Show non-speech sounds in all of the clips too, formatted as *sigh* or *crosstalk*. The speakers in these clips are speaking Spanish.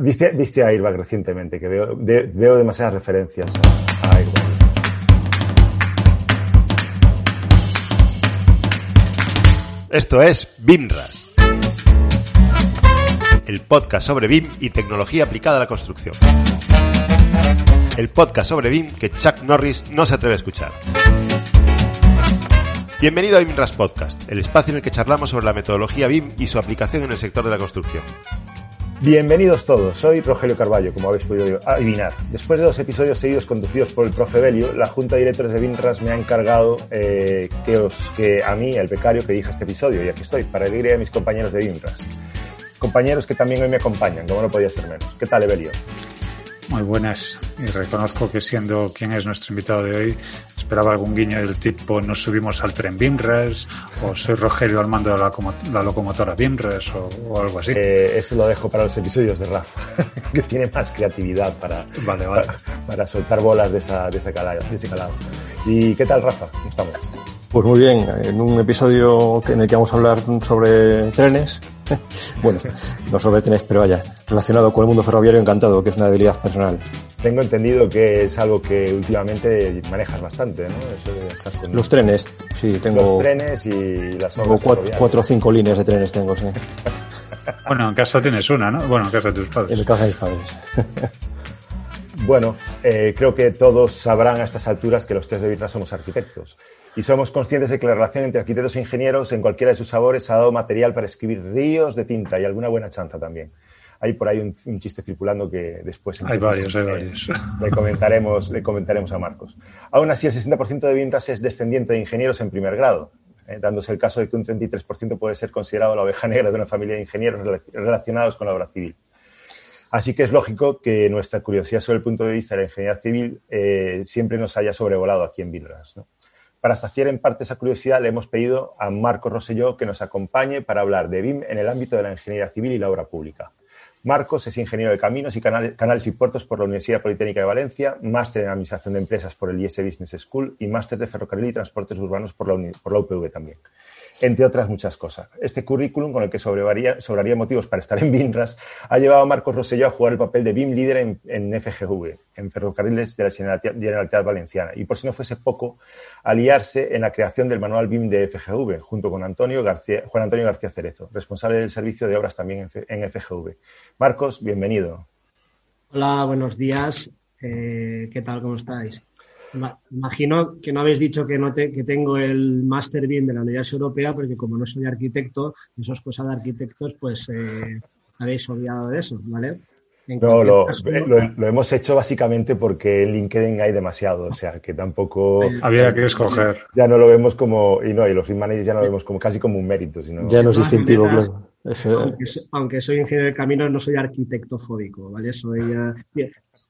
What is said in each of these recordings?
¿Viste, viste a Airbag recientemente? Que veo, veo demasiadas referencias a, a Airbag. Esto es BIMRAS, el podcast sobre BIM y tecnología aplicada a la construcción. El podcast sobre BIM que Chuck Norris no se atreve a escuchar. Bienvenido a BIMRAS Podcast, el espacio en el que charlamos sobre la metodología BIM y su aplicación en el sector de la construcción. Bienvenidos todos, soy Rogelio Carballo, como habéis podido adivinar. Después de dos episodios seguidos conducidos por el profe Belio, la Junta de Directores de BIMRAS me ha encargado eh, que, os, que a mí, el becario, que dirija este episodio, y aquí estoy, para alegría de mis compañeros de BIMRAS. Compañeros que también hoy me acompañan, como no podía ser menos. ¿Qué tal, Evelio? Muy buenas. Y reconozco que siendo quien es nuestro invitado de hoy, esperaba algún guiño del tipo nos subimos al tren BIMRES o soy Rogelio al mando de la, la locomotora BIMRES o, o, algo así. Eh, eso lo dejo para los episodios de Rafa, *laughs* que tiene más creatividad para, vale, vale. para, para, soltar bolas de, esa, de, ese calado, de ese calado. ¿Y qué tal, Rafa? ¿Cómo estamos? Pues muy bien, en un episodio en el que vamos a hablar sobre trenes, *laughs* bueno, no sobre trenes, pero vaya, relacionado con el mundo ferroviario encantado, que es una debilidad personal. Tengo entendido que es algo que últimamente manejas bastante, ¿no? Eso de estar con Los trenes, sí, tengo. Los trenes y las Tengo cuatro, cuatro, o cinco líneas de trenes, tengo, sí. *laughs* bueno, en casa tienes una, ¿no? Bueno, en casa de tus padres. En casa de mis padres. *laughs* Bueno, eh, creo que todos sabrán a estas alturas que los tres de Vitra somos arquitectos y somos conscientes de que la relación entre arquitectos e ingenieros en cualquiera de sus sabores ha dado material para escribir ríos de tinta y alguna buena chanza también. Hay por ahí un, un chiste circulando que después hay varios, hay varios. *laughs* Le, comentaremos, le comentaremos a Marcos. Aún así, el 60% de Vinras es descendiente de ingenieros en primer grado, eh, dándose el caso de que un 33% puede ser considerado la oveja *laughs* negra de una familia de ingenieros relacionados con la obra civil. Así que es lógico que nuestra curiosidad sobre el punto de vista de la ingeniería civil eh, siempre nos haya sobrevolado aquí en Vinras. ¿no? Para saciar en parte esa curiosidad, le hemos pedido a Marcos Rosselló que nos acompañe para hablar de BIM en el ámbito de la ingeniería civil y la obra pública. Marcos es ingeniero de caminos y canales, y puertos por la Universidad Politécnica de Valencia, máster en Administración de Empresas por el IS Business School y máster de Ferrocarril y Transportes Urbanos por la, por la UPV también entre otras muchas cosas. Este currículum, con el que sobraría, sobraría motivos para estar en BIMRAS, ha llevado a Marcos Rosselló a jugar el papel de BIM líder en, en FGV, en Ferrocarriles de la Generalitat Valenciana, y por si no fuese poco, aliarse en la creación del manual BIM de FGV, junto con Antonio García, Juan Antonio García Cerezo, responsable del servicio de obras también en FGV. Marcos, bienvenido. Hola, buenos días. Eh, ¿Qué tal? ¿Cómo estáis? Imagino que no habéis dicho que, no te, que tengo el Master BIM de la Universidad Europea, porque como no soy arquitecto, eso es cosa de arquitectos, pues eh, habéis olvidado de eso, ¿vale? No, lo, caso, lo, lo, hemos hecho básicamente porque en LinkedIn hay demasiado, o sea, que tampoco... Había que escoger. Ya no lo vemos como, y no, y los managers ya no lo vemos como casi como un mérito, sino... Ya no es distintivo, claro. Eso... Aunque, aunque, soy ingeniero de caminos, no soy arquitecto fóbico, ¿vale? Soy... Uh,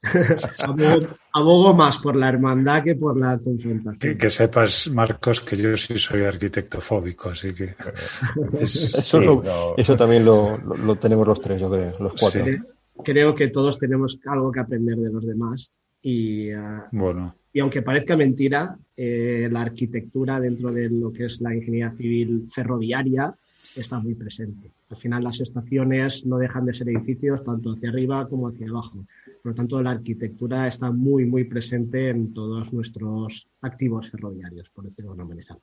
*laughs* abogo, abogo, más por la hermandad que por la confrontación. Que, que, sepas, Marcos, que yo sí soy arquitecto fóbico, así que... *laughs* Es... eso, sí, lo, no. eso, también lo, lo, tenemos los tres, yo creo, los cuatro. Sí. Creo que todos tenemos algo que aprender de los demás y... Uh, bueno. Y aunque parezca mentira, eh, la arquitectura dentro de lo que es la ingeniería civil ferroviaria está muy presente. Al final las estaciones no dejan de ser edificios tanto hacia arriba como hacia abajo. Por lo tanto, la arquitectura está muy, muy presente en todos nuestros activos ferroviarios, por decirlo de alguna manera.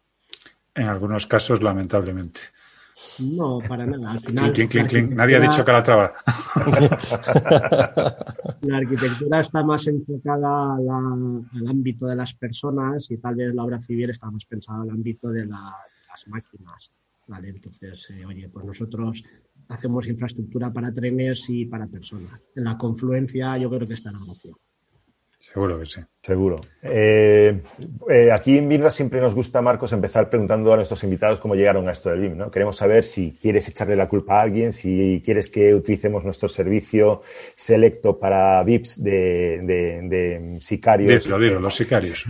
En algunos casos, lamentablemente. No, para nada. Al final, clink, clink, clink. Nadie ha dicho que la traba. *laughs* la arquitectura está más enfocada la, al ámbito de las personas y tal vez la obra civil está más pensada al ámbito de, la, de las máquinas. ¿Vale? Entonces, eh, oye, pues nosotros hacemos infraestructura para trenes y para personas. En la confluencia yo creo que está la opción. Seguro que sí. Seguro. Eh, eh, aquí en BIMRA siempre nos gusta, Marcos, empezar preguntando a nuestros invitados cómo llegaron a esto del BIM. ¿no? Queremos saber si quieres echarle la culpa a alguien, si quieres que utilicemos nuestro servicio selecto para VIPs de, de, sicarios. Dilo, los sicarios.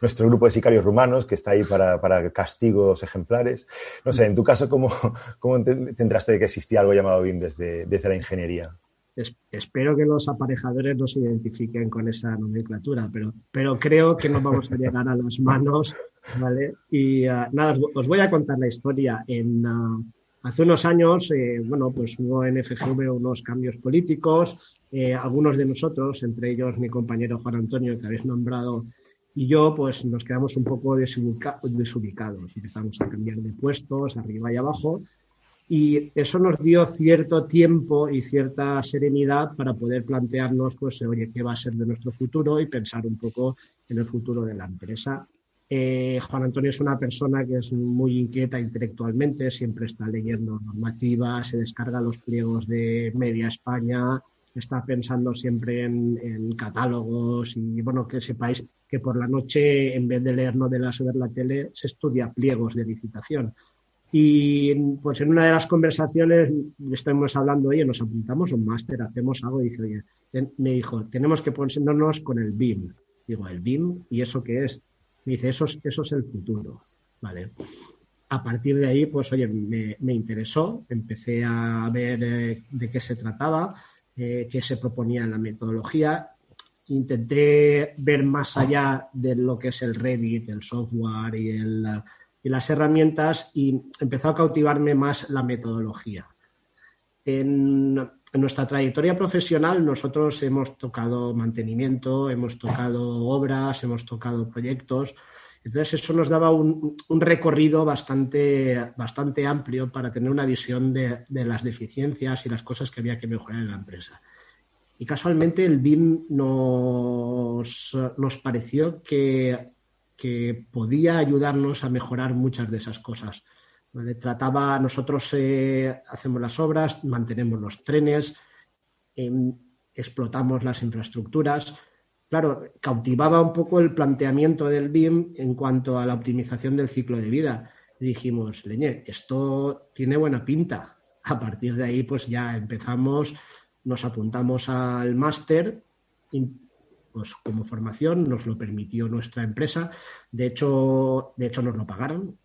nuestro grupo de sicarios rumanos que está ahí para, para castigos ejemplares. No sé, en tu caso, ¿cómo, cómo te de que existía algo llamado BIM desde, desde la ingeniería? Espero que los aparejadores no se identifiquen con esa nomenclatura, pero, pero creo que no vamos a llegar a las manos, ¿vale? Y uh, nada, os, voy a contar la historia. En, uh, hace unos años, eh, bueno, pues hubo en FGV unos cambios políticos. Eh, algunos de nosotros, entre ellos mi compañero Juan Antonio, que habéis nombrado, y yo, pues nos quedamos un poco desubicados. Empezamos a cambiar de puestos, arriba y abajo y eso nos dio cierto tiempo y cierta serenidad para poder plantearnos, pues, oye, qué va a ser de nuestro futuro y pensar un poco en el futuro de la empresa. Eh, Juan Antonio es una persona que es muy inquieta intelectualmente, siempre está leyendo normativas, se descarga los pliegos de Media España, está pensando siempre en, en, catálogos y bueno, que sepáis que por la noche, en vez de leer novelas o ver la tele, se estudia pliegos de licitación. Y pues en una de las conversaciones estamos hablando, oye, nos apuntamos un máster, hacemos algo, y dice, me dijo, tenemos que ponernos con el BIM. Digo, ¿el BIM? ¿Y eso qué es? Me dice, eso es, eso es el futuro. Vale. A partir de ahí, pues oye, me, interesó, empecé a ver eh, de qué se trataba, eh, qué se proponía en la metodología. Intenté ver más allá de lo que es el Revit, el software y el y las herramientas y empezó a cautivarme más la metodología. En, nuestra trayectoria profesional nosotros hemos tocado mantenimiento, hemos tocado obras, hemos tocado proyectos. Entonces eso nos daba un, recorrido bastante, bastante amplio para tener una visión de, de, las deficiencias y las cosas que había que mejorar en la empresa. Y casualmente el BIM nos, nos pareció que que podía ayudarnos a mejorar muchas de esas cosas. Trataba, nosotros eh, hacemos las obras, mantenemos los trenes, em, explotamos las infraestructuras. Claro, cautivaba un poco el planteamiento del BIM en cuanto a la optimización del ciclo de vida. dijimos, Leñe, esto tiene buena pinta. A partir de ahí, pues ya empezamos, nos apuntamos al máster, pues como formación, nos lo permitió nuestra empresa, de hecho, de hecho nos lo pagaron.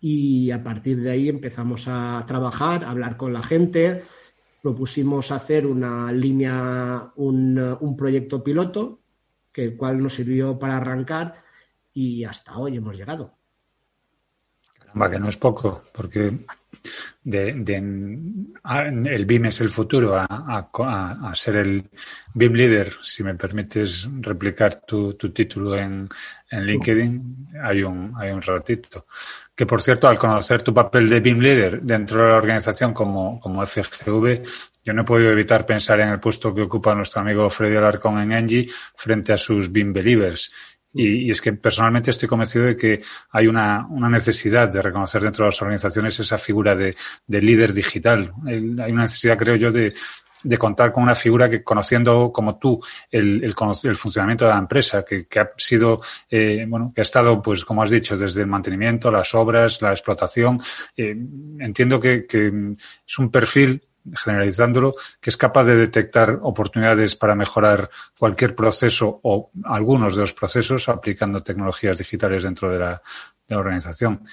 Y a partir de ahí empezamos a trabajar, a hablar con la gente, propusimos hacer una línea, un, un proyecto piloto, que el cual nos sirvió para arrancar y hasta hoy hemos llegado. Caramba, que no es poco, porque de, el BIM es el futuro a, ser el BIM líder, si me permites replicar tu, título en, LinkedIn, hay un, hay un ratito. Que por cierto, al conocer tu papel de BIM líder dentro de la organización como, como FGV, yo no he podido evitar pensar en el puesto que ocupa nuestro amigo Freddy Alarcón en Engie frente a sus BIM believers y, es que personalmente estoy convencido de que hay una, una, necesidad de reconocer dentro de las organizaciones esa figura de, de líder digital. hay una necesidad, creo yo, de, de contar con una figura que conociendo como tú el, el, el funcionamiento de la empresa, que, que ha sido, eh, bueno, que ha estado, pues, como has dicho, desde el mantenimiento, las obras, la explotación, eh, entiendo que, que es un perfil generalizándolo, que es capaz de detectar oportunidades para mejorar cualquier proceso o algunos de los procesos aplicando tecnologías digitales dentro de la, organización.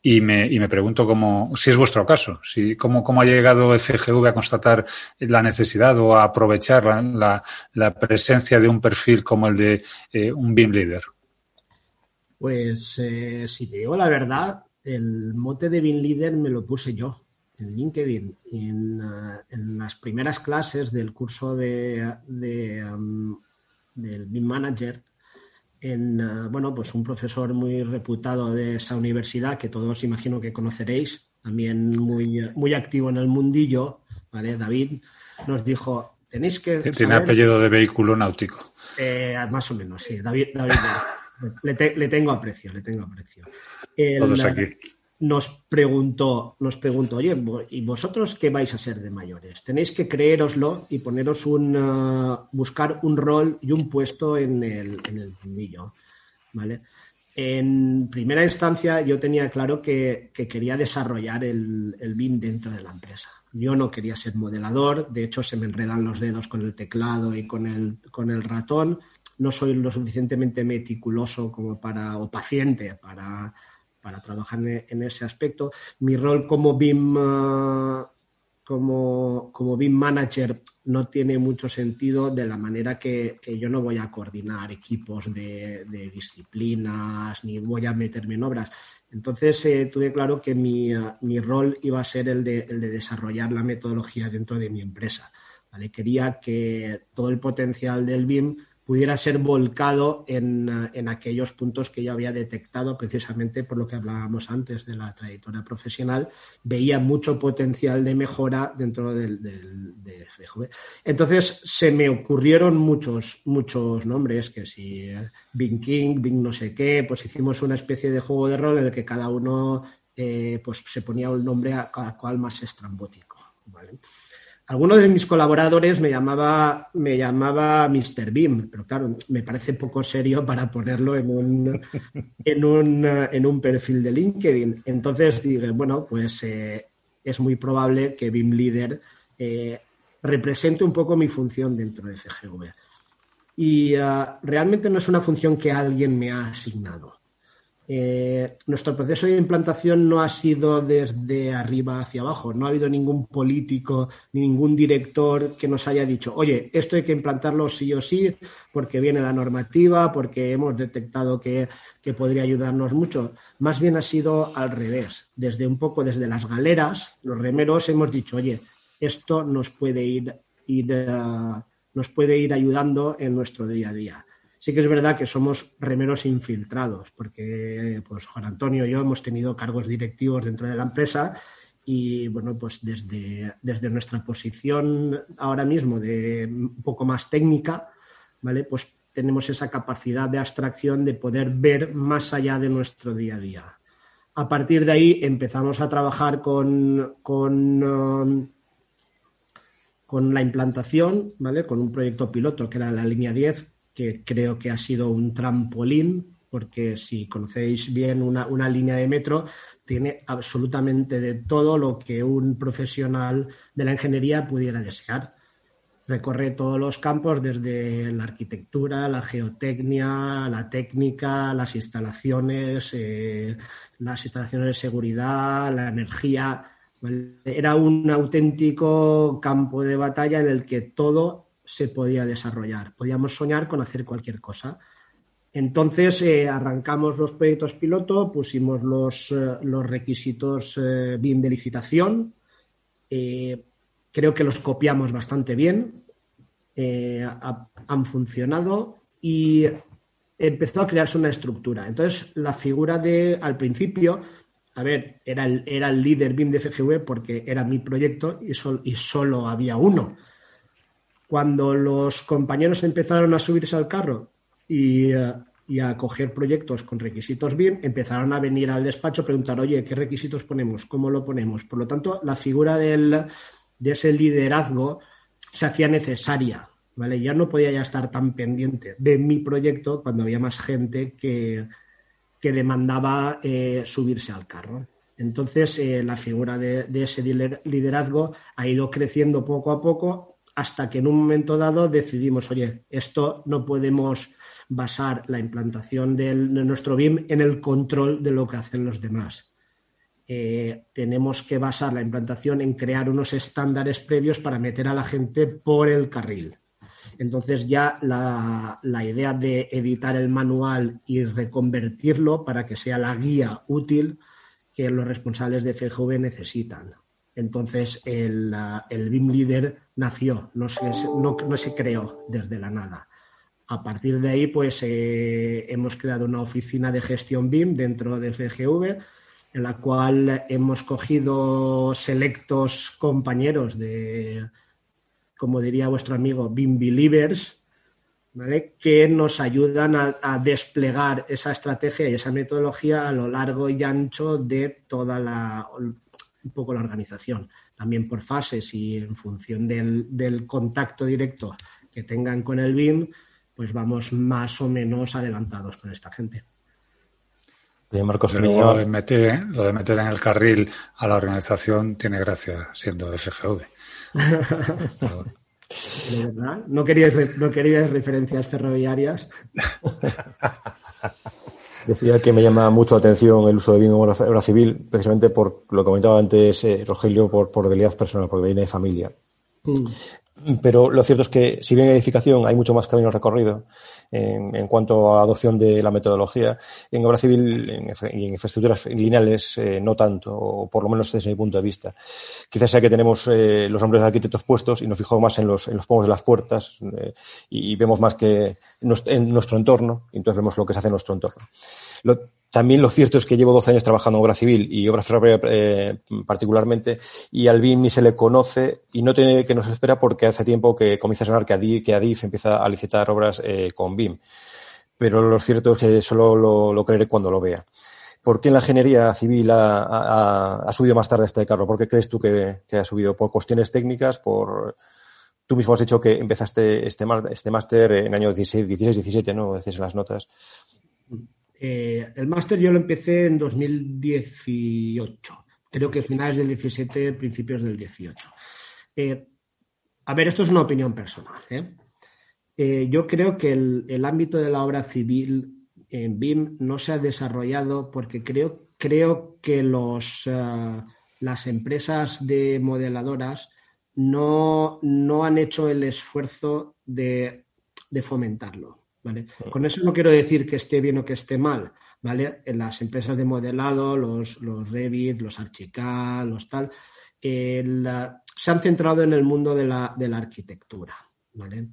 Y me, y me pregunto cómo, si es vuestro caso, si, cómo, cómo ha llegado FGV a constatar la necesidad o a aprovechar la, la, presencia de un perfil como el de eh, un BIM leader. Pues eh, si te digo la verdad, el mote de BIM leader me lo puse yo en LinkedIn, en, uh, en, las primeras clases del curso de, de um, del BIM Manager, en, uh, bueno, pues un profesor muy reputado de esa universidad que todos imagino que conoceréis, también muy, muy activo en el mundillo, ¿vale? David, nos dijo, tenéis que... Tiene apellido de vehículo náutico. Eh, más o menos, sí. David, David le, te, le, tengo aprecio, le tengo aprecio. El, Todos aquí nos preguntó, nos preguntó, oye, ¿y vosotros qué vais a ser de mayores? Tenéis que creéroslo y poneros un, uh, buscar un rol y un puesto en el, en el mundillo, ¿vale? En primera instancia yo tenía claro que, quería desarrollar el, el BIM dentro de la empresa. Yo no quería ser modelador, de hecho se me enredan los dedos con el teclado y con el, con el ratón. No soy lo suficientemente meticuloso como para, o paciente para, para trabajar en, ese aspecto. Mi rol como BIM, uh, como, como BIM manager no tiene mucho sentido de la manera que, yo no voy a coordinar equipos de, disciplinas ni voy a meterme en obras. Entonces eh, tuve claro que mi, uh, mi, rol iba a ser el de, el de, desarrollar la metodología dentro de mi empresa. ¿vale? Quería que todo el potencial del BIM pudiera ser volcado en, aquellos puntos que yo había detectado precisamente por lo que hablábamos antes de la trayectoria profesional, veía mucho potencial de mejora dentro del, del, Entonces se me ocurrieron muchos, muchos nombres, que si eh, Bing King, Bing no sé qué, pues hicimos una especie de juego de rol en el que cada uno eh, pues se ponía un nombre a cada cual más estrambótico. ¿vale? Alguno de mis colaboradores me llamaba, me llamaba Mr. Beam, pero claro, me parece poco serio para ponerlo en un, *laughs* en un, en un perfil de LinkedIn. Entonces dije, bueno, pues eh, es muy probable que Beam Leader eh, represente un poco mi función dentro de CGV. Y ah, realmente no es una función que alguien me ha asignado. Eh, nuestro proceso de implantación no ha sido desde arriba hacia abajo. No ha habido ningún político ni ningún director que nos haya dicho, oye, esto hay que implantarlo sí o sí porque viene la normativa, porque hemos detectado que, podría ayudarnos mucho. Más bien ha sido al revés. Desde un poco desde las galeras, los remeros hemos dicho, oye, esto nos puede ir, eh, nos puede ir ayudando en nuestro día a día. Sí que es verdad que somos remeros infiltrados, porque pues Juan Antonio y yo hemos tenido cargos directivos dentro de la empresa y bueno, pues desde, desde nuestra posición ahora mismo de un poco más técnica, ¿vale? Pues tenemos esa capacidad de abstracción de poder ver más allá de nuestro día a día. A partir de ahí empezamos a trabajar con, con, um, con la implantación, ¿vale? Con un proyecto piloto que era la línea 10, que creo que ha sido un trampolín, porque si conocéis bien una, línea de metro, tiene absolutamente de todo lo que un profesional de la ingeniería pudiera desear. Recorre todos los campos, desde la arquitectura, la geotecnia, la técnica, las instalaciones, eh, las instalaciones de seguridad, la energía. Era un auténtico campo de batalla en el que todo se podía desarrollar. Podíamos soñar con hacer cualquier cosa. Entonces eh, arrancamos los proyectos piloto, pusimos los, eh, los requisitos eh, de licitación. creo que los copiamos bastante bien. han funcionado y empezó a crearse una estructura. Entonces, la figura de, al principio, a ver, era el, era el líder BIM de FGV porque era mi proyecto y, y solo había uno cuando los compañeros empezaron a subirse al carro y, eh, a coger proyectos con requisitos BIM, empezaron a venir al despacho a preguntar, oye, ¿qué requisitos ponemos? ¿Cómo lo ponemos? Por lo tanto, la figura de ese liderazgo se hacía necesaria. ¿vale? Ya no podía ya estar tan pendiente de mi proyecto cuando había más gente que, que demandaba eh, subirse al carro. Entonces, eh, la figura de, ese liderazgo ha ido creciendo poco a poco hasta que en un momento dado decidimos, oye, esto no podemos basar la implantación de nuestro BIM en el control de lo que hacen los demás. Eh, tenemos que basar la implantación en crear unos estándares previos para meter a la gente por el carril. Entonces ya la, la, idea de editar el manual y reconvertirlo para que sea la guía útil que los responsables de FGV necesitan. Entonces el, el BIM Leader nació, no se, no, se, creó desde la nada. A partir de ahí, pues eh, hemos creado una oficina de gestión BIM dentro de FGV, en la cual hemos cogido selectos compañeros de, como diría vuestro amigo, BIM Believers, que nos ayudan a, desplegar esa estrategia y esa metodología a lo largo y ancho de toda la, un poco la organización. También por fases y en función del, contacto directo que tengan con el BIM, pues vamos más o menos adelantados con esta gente. Bien, Marcos, lo, de meter, lo de meter en el carril a la organización tiene gracia siendo FGV. *laughs* ¿No queríais, no queríais referencias ferroviarias? *laughs* Decía que me llama mucho la atención el uso de BIM en obra civil, precisamente por lo que comentaba antes eh, Rogelio, por, por debilidad personal, porque viene de familia. Mm. Pero lo cierto es que, si bien en edificación hay mucho más camino recorrido en, cuanto a adopción de la metodología, en obra civil y en, infraestructuras lineales eh, no tanto, o por lo menos desde mi punto de vista. Quizás sea que tenemos eh, los nombres de arquitectos puestos y nos fijamos más en los, en los pomos de las puertas eh, y, vemos más que en nuestro entorno, y entonces vemos lo que se hace en nuestro entorno. También lo cierto es que llevo 12 años trabajando en obra civil y obra ferroviaria eh, particularmente, y al BIM ni se le conoce y no tiene que nos espera porque hace tiempo que comienza a sonar que ADIF, que ADIF empieza a licitar obras eh, con BIM. Pero lo cierto es que solo lo, creeré cuando lo vea. ¿Por qué en la ingeniería civil ha, subido más tarde este carro? ¿Por qué crees tú que, ha subido? ¿Por cuestiones técnicas? ¿Por Tú mismo has dicho que empezaste este, este máster en año 16, 16, 17, ¿no? Decías en las notas. Eh, el máster yo lo empecé en 2018. Creo que finales del 17, principios del 18. Eh, a ver, esto es una opinión personal. ¿eh? yo creo que el, ámbito de la obra civil en BIM no se ha desarrollado porque creo, creo que los, las empresas de modeladoras no, no han hecho el esfuerzo de fomentarlo. Con eso no quiero decir que esté bien o que esté mal, ¿vale? En las empresas de modelado, los, los Revit, los Archicad, los tal, se han centrado en el mundo de la, de la arquitectura, ¿vale?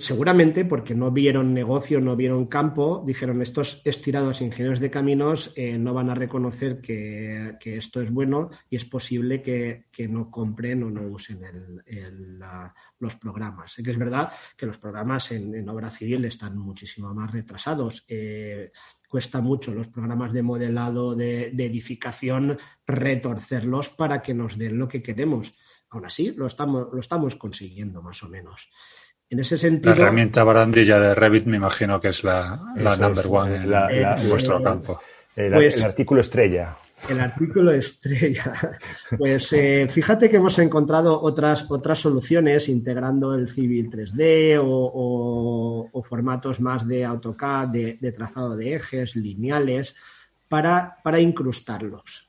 Seguramente porque no vieron negocio, no vieron campo, dijeron estos estirados ingenieros de caminos eh, no van a reconocer que, esto es bueno y es posible que, no compren o no usen los programas. Sé que es verdad que los programas en, obra civil están muchísimo más retrasados. Eh, cuesta mucho los programas de modelado de, de edificación retorcerlos para que nos den lo que queremos. Aún así, lo estamos, lo estamos consiguiendo más o menos. En ese sentido. La herramienta barandilla de Revit me imagino que es la, number one en, vuestro campo. Pues el, artículo estrella. El artículo estrella. *laughs* Pues eh, fíjate que hemos encontrado otras, otras soluciones integrando el Civil 3D o, formatos más de AutoCAD, de, trazado de ejes, lineales, para, para incrustarlos.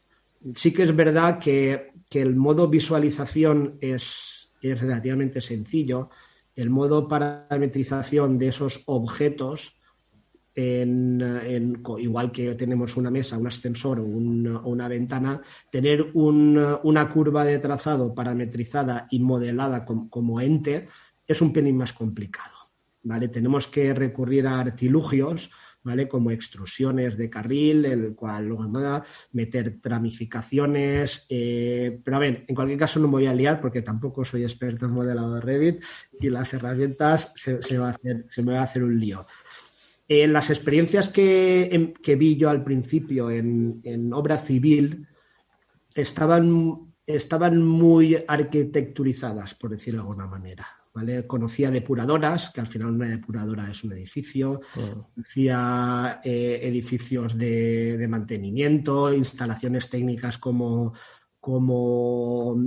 Sí que es verdad que, que el modo visualización es, es relativamente sencillo el modo parametrización de esos objetos, igual que tenemos una mesa, un ascensor o una, ventana, tener una curva de trazado parametrizada y modelada como, ente es un pelín más complicado. ¿vale? Tenemos que recurrir a artilugios ¿vale? Como extrusiones de carril, el cual luego nada, meter tramificaciones. Eh, pero a ver, en cualquier caso no me voy a liar porque tampoco soy experto en modelado de Revit y las herramientas se, me, va a hacer, se me va a hacer un lío. En las experiencias que, que, vi yo al principio en, en obra civil estaban, estaban muy arquitecturizadas, por decirlo de alguna manera. Conocía depuradoras, que al final una depuradora es un edificio, conocía eh, edificios de, mantenimiento, instalaciones técnicas como, como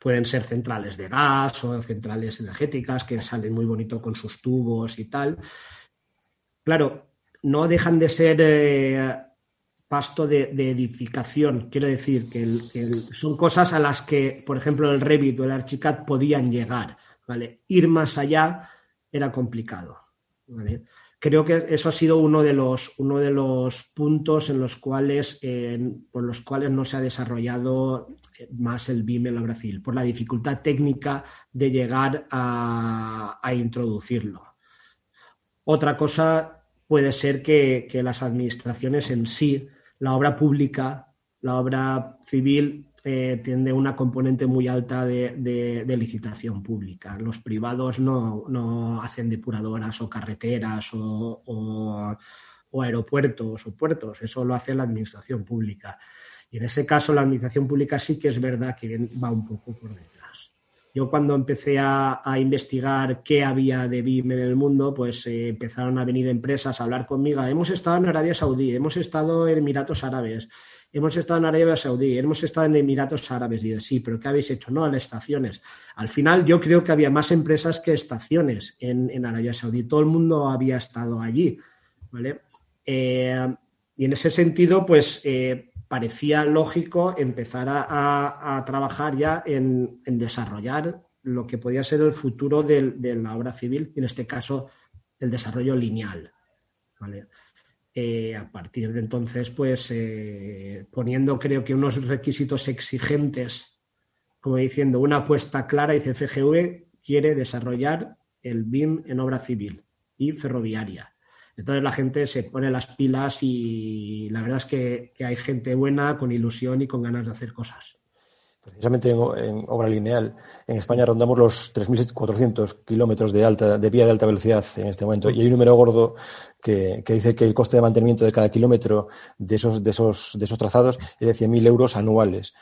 pueden ser centrales de gas o centrales energéticas que salen muy bonito con sus tubos y tal. Claro, no dejan de ser eh, pasto de, edificación. Quiero decir que, son cosas a las que, por ejemplo, el Revit o el Archicad podían llegar. Ir más allá era complicado, Creo que eso ha sido uno de los, uno de los puntos en los cuales, por los cuales no se ha desarrollado más el BIM en la Brasil, por la dificultad técnica de llegar a, introducirlo. Otra cosa puede ser que, las administraciones en sí, la obra pública, la obra civil, eh, tiene una componente muy alta de, licitación pública. Los privados no, hacen depuradoras o carreteras o, aeropuertos o puertos, eso lo hace la administración pública. Y en ese caso la administración pública sí que es verdad que va un poco por detrás. Yo cuando empecé a, investigar qué había de BIM en el mundo, pues eh, empezaron a venir empresas a hablar conmigo. Hemos estado en Arabia Saudí, hemos estado en Emiratos Árabes, hemos estado en Arabia Saudí, hemos estado en Emiratos Árabes. Y yo, sí, pero ¿qué habéis hecho? No, las estaciones. Al final yo creo que había más empresas que estaciones en, Arabia Saudí. Todo el mundo había estado allí. ¿vale? Eh, y en ese sentido, pues eh, parecía lógico empezar a, trabajar ya en, desarrollar lo que podía ser el futuro de, la obra civil, en este caso el desarrollo lineal. ¿vale? Eh, a partir de entonces, pues eh, poniendo creo que unos requisitos exigentes, como diciendo una apuesta clara, dice FGV quiere desarrollar el BIM en obra civil y ferroviaria. Entonces la gente se pone las pilas y la verdad es que hay gente buena, con ilusión y con ganas de hacer cosas precisamente en, obra lineal, en España rondamos los 3.400 kilómetros de, alta, de vía de alta velocidad en este momento. Y hay un número gordo que, dice que el coste de mantenimiento de cada kilómetro de esos, de esos, de esos trazados es de 100.000 euros anuales.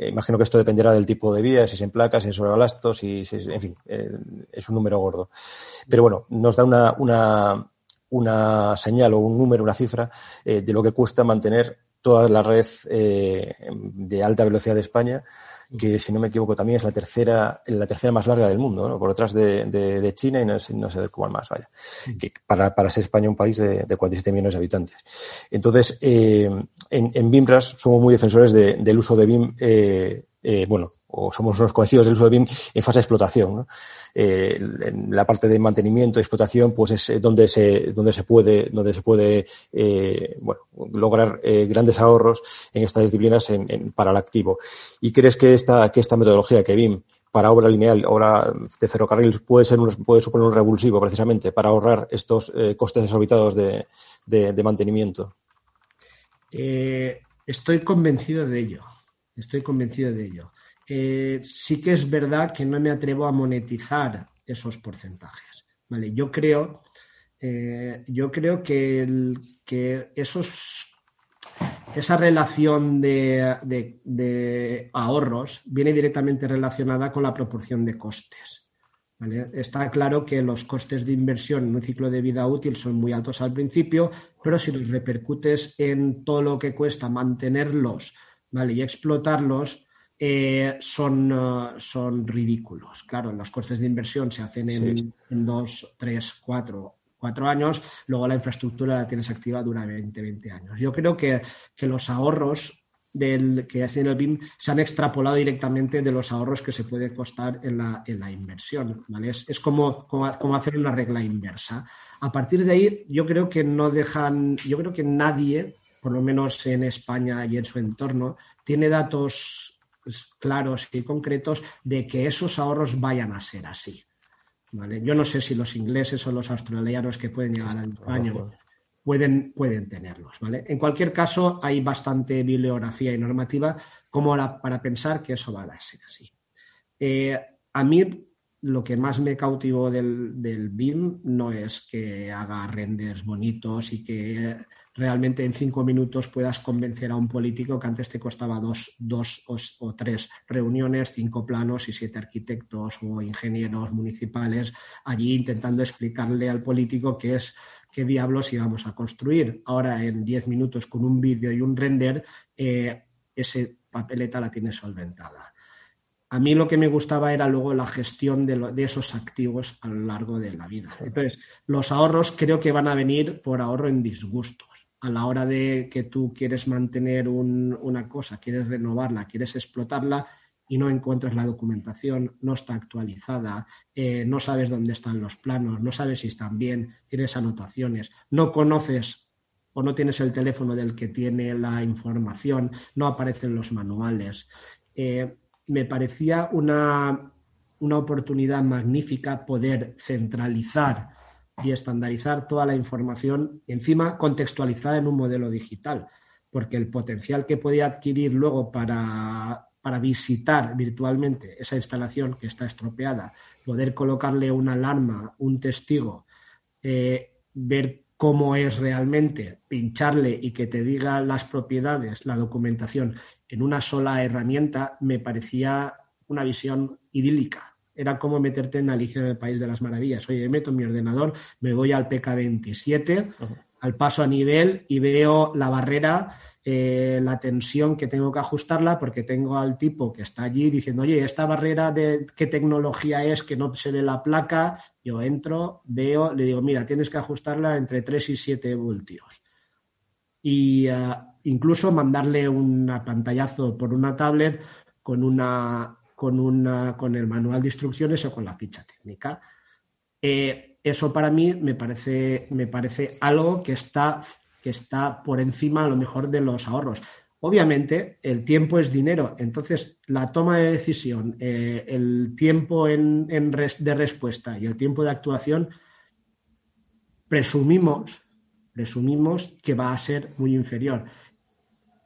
imagino que esto dependerá del tipo de vía, si es en placas, si es sobre balastos, si, en fin, eh, es un número gordo. Pero bueno, nos da una, una, una señal o un número, una cifra eh, de lo que cuesta mantener toda la red eh, de alta velocidad de España, que si no me equivoco también es la tercera, la tercera más larga del mundo, ¿no? por detrás de, China y no, no, sé de cuál más, vaya. Que para, para ser España un país de, de 47 millones de habitantes. Entonces, eh, en, en BIMRAS somos muy defensores del uso de BIM eh, eh, bueno, o somos unos conocidos del uso de BIM en fase de explotación. Eh, en la parte de mantenimiento y explotación, pues es eh, donde se, donde se puede, donde se puede bueno, lograr grandes ahorros en estas disciplinas para el activo. ¿Y crees que esta, que esta metodología, que BIM, para obra lineal, obra de ferrocarril, puede, ser puede suponer un revulsivo precisamente para ahorrar estos costes desorbitados de, de mantenimiento? estoy convencido de ello. Estoy convencido de ello. Eh, sí que es verdad que no me atrevo a monetizar esos porcentajes. ¿vale? Yo creo, eh, yo creo que, que esos, esa relación de, ahorros viene directamente relacionada con la proporción de costes. Está claro que los costes de inversión en un ciclo de vida útil son muy altos al principio, pero si los repercutes en todo lo que cuesta mantenerlos ¿vale? y explotarlos eh, son, eh, son ridículos. Claro, los costes de inversión se hacen en, dos, tres, cuatro, cuatro años, luego la infraestructura la tienes activa durante 20, 20 años. Yo creo que, los ahorros del, que hacen el BIM se han extrapolado directamente de los ahorros que se puede costar en la, en la inversión. ¿vale? Es, como, como, hacer una regla inversa. A partir de ahí, yo creo que no dejan, yo creo que nadie por lo menos en España y en su entorno, tiene datos claros y concretos de que esos ahorros vayan a ser así. Yo no sé si los ingleses o los australianos que pueden llegar a España pueden, pueden tenerlos. ¿vale? En cualquier caso, hay bastante bibliografía y normativa como para pensar que eso va a ser así. Eh, a mí lo que más me cautivó del, del BIM no es que haga renders bonitos y que realmente en cinco minutos puedas convencer a un político que antes te costaba dos, dos o, tres reuniones, cinco planos y siete arquitectos o ingenieros municipales allí intentando explicarle al político qué es qué diablos íbamos a construir. Ahora en diez minutos con un vídeo y un render, eh, ese papeleta la tiene solventada. A mí lo que me gustaba era luego la gestión de, de, esos activos a lo largo de la vida. Entonces, los ahorros creo que van a venir por ahorro en disgustos a la hora de que tú quieres mantener una cosa, quieres renovarla, quieres explotarla y no encuentras la documentación, no está actualizada, eh, no sabes dónde están los planos, no sabes si están bien, tienes anotaciones, no conoces o no tienes el teléfono del que tiene la información, no aparecen los manuales. Eh, me parecía una, una oportunidad magnífica poder centralizar y estandarizar toda la información, encima contextualizada en un modelo digital, porque el potencial que podía adquirir luego para para visitar virtualmente esa instalación que está estropeada, poder colocarle una alarma, un testigo, eh, ver cómo es realmente, pincharle y que te diga las propiedades, la documentación en una sola herramienta, me parecía una visión idílica. Era como meterte en Alicia en el País de las Maravillas. Oye, meto mi ordenador, me voy al PK27, al paso a nivel y veo la barrera eh, la tensión que tengo que ajustarla porque tengo al tipo que está allí diciendo, oye, esta barrera de qué tecnología es que no se ve la placa, yo entro, veo, le digo, mira, tienes que ajustarla entre 3 y 7 voltios. Y eh, incluso mandarle un pantallazo por una tablet con una con una con el manual de instrucciones o con la ficha técnica. Eh, eso para mí me parece, me parece algo que está que está por encima a lo mejor de los ahorros. Obviamente, el tiempo es dinero, entonces la toma de decisión, eh, el tiempo en, de respuesta y el tiempo de actuación, presumimos, presumimos que va a ser muy inferior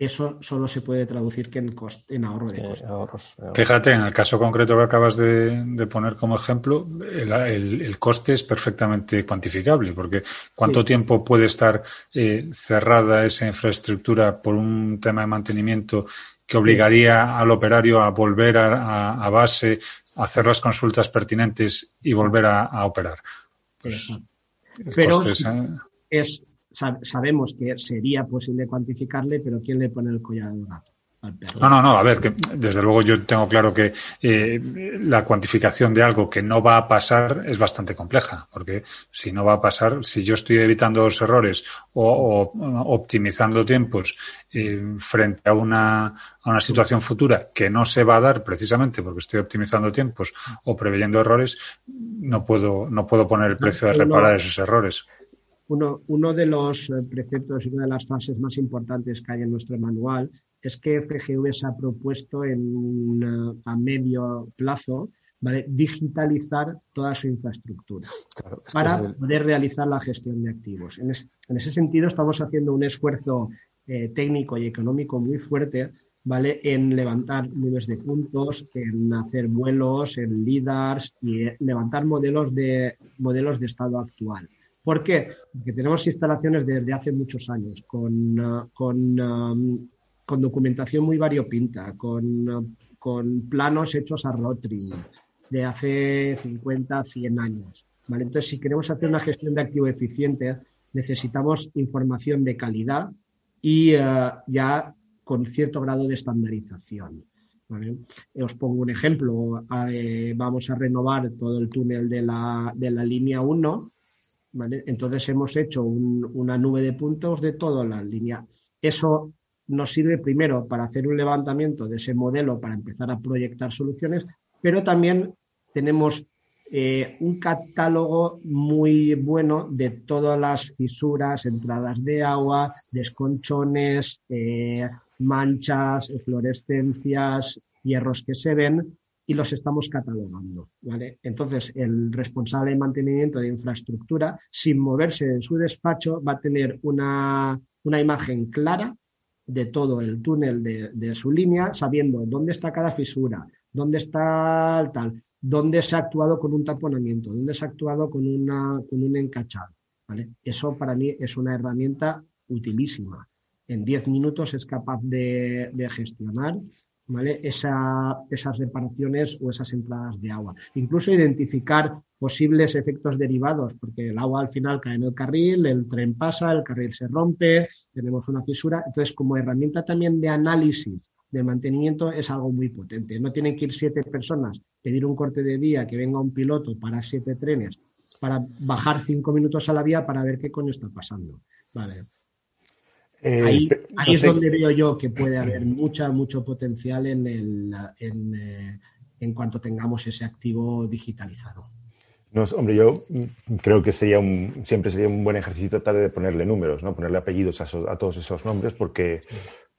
eso solo se puede traducir que en, en ahorro de costes. Fíjate, en el caso concreto que acabas de, poner como ejemplo, el, coste es perfectamente cuantificable, porque ¿cuánto tiempo puede estar eh, cerrada esa infraestructura por un tema de mantenimiento que obligaría al operario a volver a, base, a hacer las consultas pertinentes y volver a, operar? Pues, Pero es sabemos que sería posible cuantificarle, pero ¿quién le pone el collar al gato? No, no, no. A ver, que desde luego yo tengo claro que eh, la cuantificación de algo que no va a pasar es bastante compleja, porque si no va a pasar, si yo estoy evitando los errores o, optimizando tiempos eh, frente a una, a una situación futura que no se va a dar precisamente porque estoy optimizando tiempos o preveyendo errores, no puedo, no puedo poner el precio de reparar esos errores uno, de los eh, preceptos y una de las fases más importantes que hay en nuestro manual es que FGV se ha propuesto en, eh, a medio plazo digitalizar toda su infraestructura para poder realizar la gestión de activos. En, ese sentido, estamos haciendo un esfuerzo eh, técnico y económico muy fuerte ¿vale? en levantar nubes de puntos, en hacer vuelos, en LIDARs y levantar modelos de, modelos de estado actual. ¿Por qué? Porque tenemos instalaciones desde hace muchos años, con, uh, um, con, documentación muy variopinta, con, uh, con planos hechos a Rotring de hace 50, 100 años. ¿vale? Entonces, si queremos hacer una gestión de activo eficiente, necesitamos información de calidad y uh, ya con cierto grado de estandarización. Os pongo un ejemplo. vamos a renovar todo el túnel de la, de la línea 1 entonces hemos hecho una nube de puntos de toda la línea. Eso nos sirve primero para hacer un levantamiento de ese modelo para empezar a proyectar soluciones, pero también tenemos eh, un catálogo muy bueno de todas las fisuras, entradas de agua, desconchones, eh, manchas, fluorescencias, hierros que se ven y los estamos catalogando. ¿vale? Entonces, el responsable de mantenimiento de infraestructura, sin moverse en su despacho, va a tener una, imagen clara de todo el túnel de, su línea, sabiendo dónde está cada fisura, dónde está el tal, dónde se ha actuado con un taponamiento, dónde se ha actuado con, una, con un encachado. ¿vale? Eso para mí es una herramienta utilísima. En 10 minutos es capaz de, de gestionar esas reparaciones o esas entradas de agua. Incluso identificar posibles efectos derivados, porque el agua al final cae en el carril, el tren pasa, el carril se rompe, tenemos una fisura. Entonces, como herramienta también de análisis de mantenimiento es algo muy potente. No tienen que ir siete personas, pedir un corte de vía, que venga un piloto para siete trenes, para bajar cinco minutos a la vía para ver qué coño está pasando. Vale. Eh, ahí, es donde veo yo que puede haber mucha, mucho potencial en, el, en, eh, en cuanto tengamos ese activo digitalizado. No, hombre, yo creo que sería un, siempre sería un buen ejercicio tratar de ponerle números, ¿no? ponerle apellidos a, todos esos nombres, porque,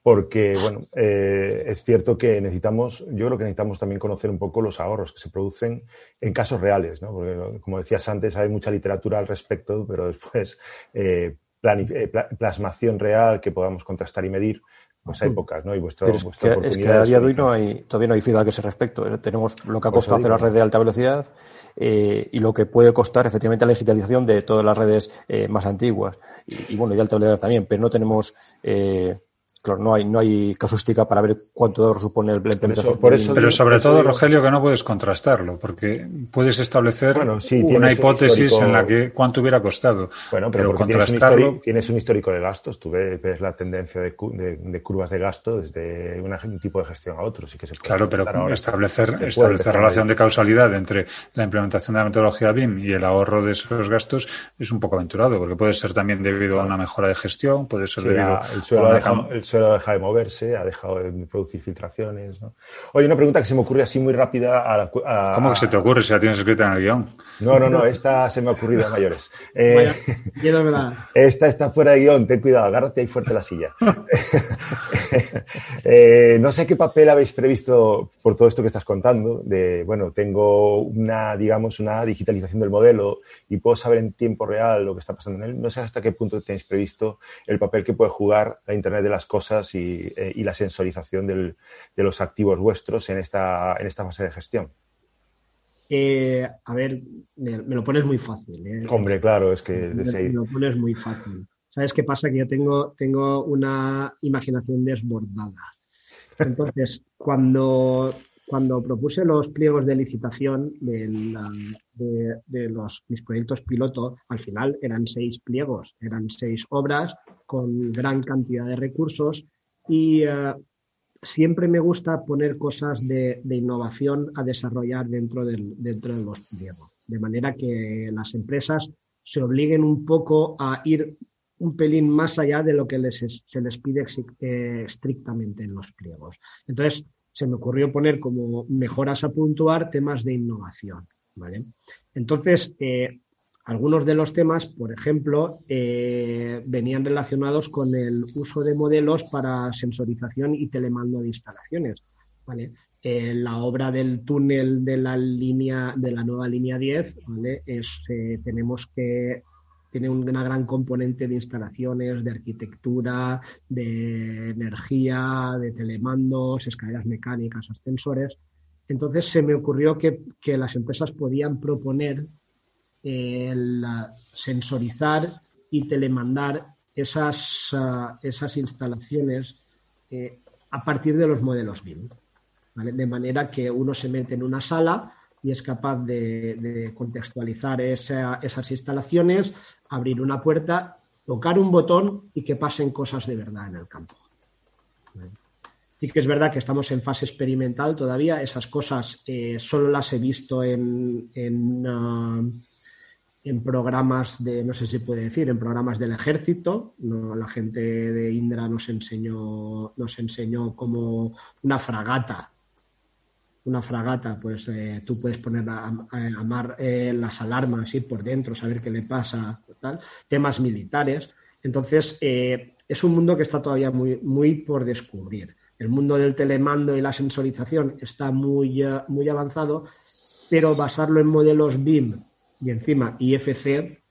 porque bueno, eh, es cierto que necesitamos, yo creo que necesitamos también conocer un poco los ahorros que se producen en casos reales, ¿no? Porque, como decías antes, hay mucha literatura al respecto, pero después eh, plasmación real que podamos contrastar y medir, pues hay mm. pocas, ¿no? Y vuestra, es, que, a día de hoy no hay, todavía no hay feedback a ese respecto. Eh, tenemos lo que ha costado hacer la red de alta velocidad eh, y lo que puede costar efectivamente la digitalización de todas las redes eh, más antiguas y, bueno, y de alta velocidad también, pero no tenemos eh, Claro, no hay, no hay casuística para ver cuánto supone el implementación. Pero sobre todo, Rogelio, que no puedes contrastarlo, porque puedes establecer una hipótesis en la que cuánto hubiera costado. Bueno, pero, contrastarlo. Tienes un, histórico de gastos, tú ves, la tendencia de, curvas de gasto desde un tipo de gestión a otro. Sí que se claro, pero establecer, establecer relación de causalidad entre la implementación de la metodología BIM y el ahorro de esos gastos es un poco aventurado, porque puede ser también debido a una mejora de gestión, puede ser debido a, una suelo deja de moverse, ha dejado de producir filtraciones. ¿no? Oye, una pregunta que se me ocurre así muy rápida. A, ¿Cómo que se te ocurre si la tienes escrita en el guion? No, no, no, esta se me ha ocurrido a mayores. *laughs* Eh, *laughs* esta está fuera de guion, ten cuidado, agárrate ahí fuerte la silla. *laughs* Eh, no sé qué papel habéis previsto por todo esto que estás contando, de, bueno, tengo una, digamos, una digitalización del modelo y puedo saber en tiempo real lo que está pasando en él. No sé hasta qué punto tenéis previsto el papel que puede jugar la Internet de las cosas eh, y, la sensorización de los activos vuestros en esta, en esta fase de gestión? Eh, a ver, me, lo pones muy fácil. ¿eh? Hombre, claro, es que... Me, lo pones muy fácil. ¿Sabes qué pasa? Que yo tengo, tengo una imaginación desbordada. Entonces, *laughs* cuando cuando propuse los pliegos de licitación de, los, mis proyectos piloto, al final eran seis pliegos, eran seis obras con gran cantidad de recursos y eh, siempre me gusta poner cosas de, innovación a desarrollar dentro, dentro de los pliegos, de manera que las empresas se obliguen un poco a ir un pelín más allá de lo que se les pide eh, estrictamente en los pliegos. Entonces, se me ocurrió poner como mejoras a puntuar temas de innovación. ¿vale? Entonces, eh, algunos de los temas, por ejemplo, eh, venían relacionados con el uso de modelos para sensorización y telemando de instalaciones. ¿vale? Eh, la obra del túnel de la línea de la nueva línea 10 ¿vale? es, tenemos que tiene una gran componente de instalaciones, de arquitectura, de energía, de telemandos, escaleras mecánicas, ascensores. Entonces se me ocurrió que, las empresas podían proponer el sensorizar y telemandar esas, ah, esas instalaciones eh, a partir de los modelos BIM. De manera que uno se mete en una sala, y es capaz de, contextualizar esas instalaciones, abrir una puerta, tocar un botón y que pasen cosas de verdad en el campo. Sí que es verdad que estamos en fase experimental todavía. Esas cosas eh, solo las he visto en, en, ah, en, programas de, no sé si puede decir, en programas del ejército. la gente de Indra nos enseñó, nos enseñó como una fragata una fragata, pues eh, tú puedes poner a, amar eh, las alarmas, ir por dentro, saber qué le pasa, temas militares. Entonces, eh, es un mundo que está todavía muy, muy por descubrir. El mundo del telemando y la sensorización está muy, muy avanzado, pero basarlo en modelos BIM y encima IFC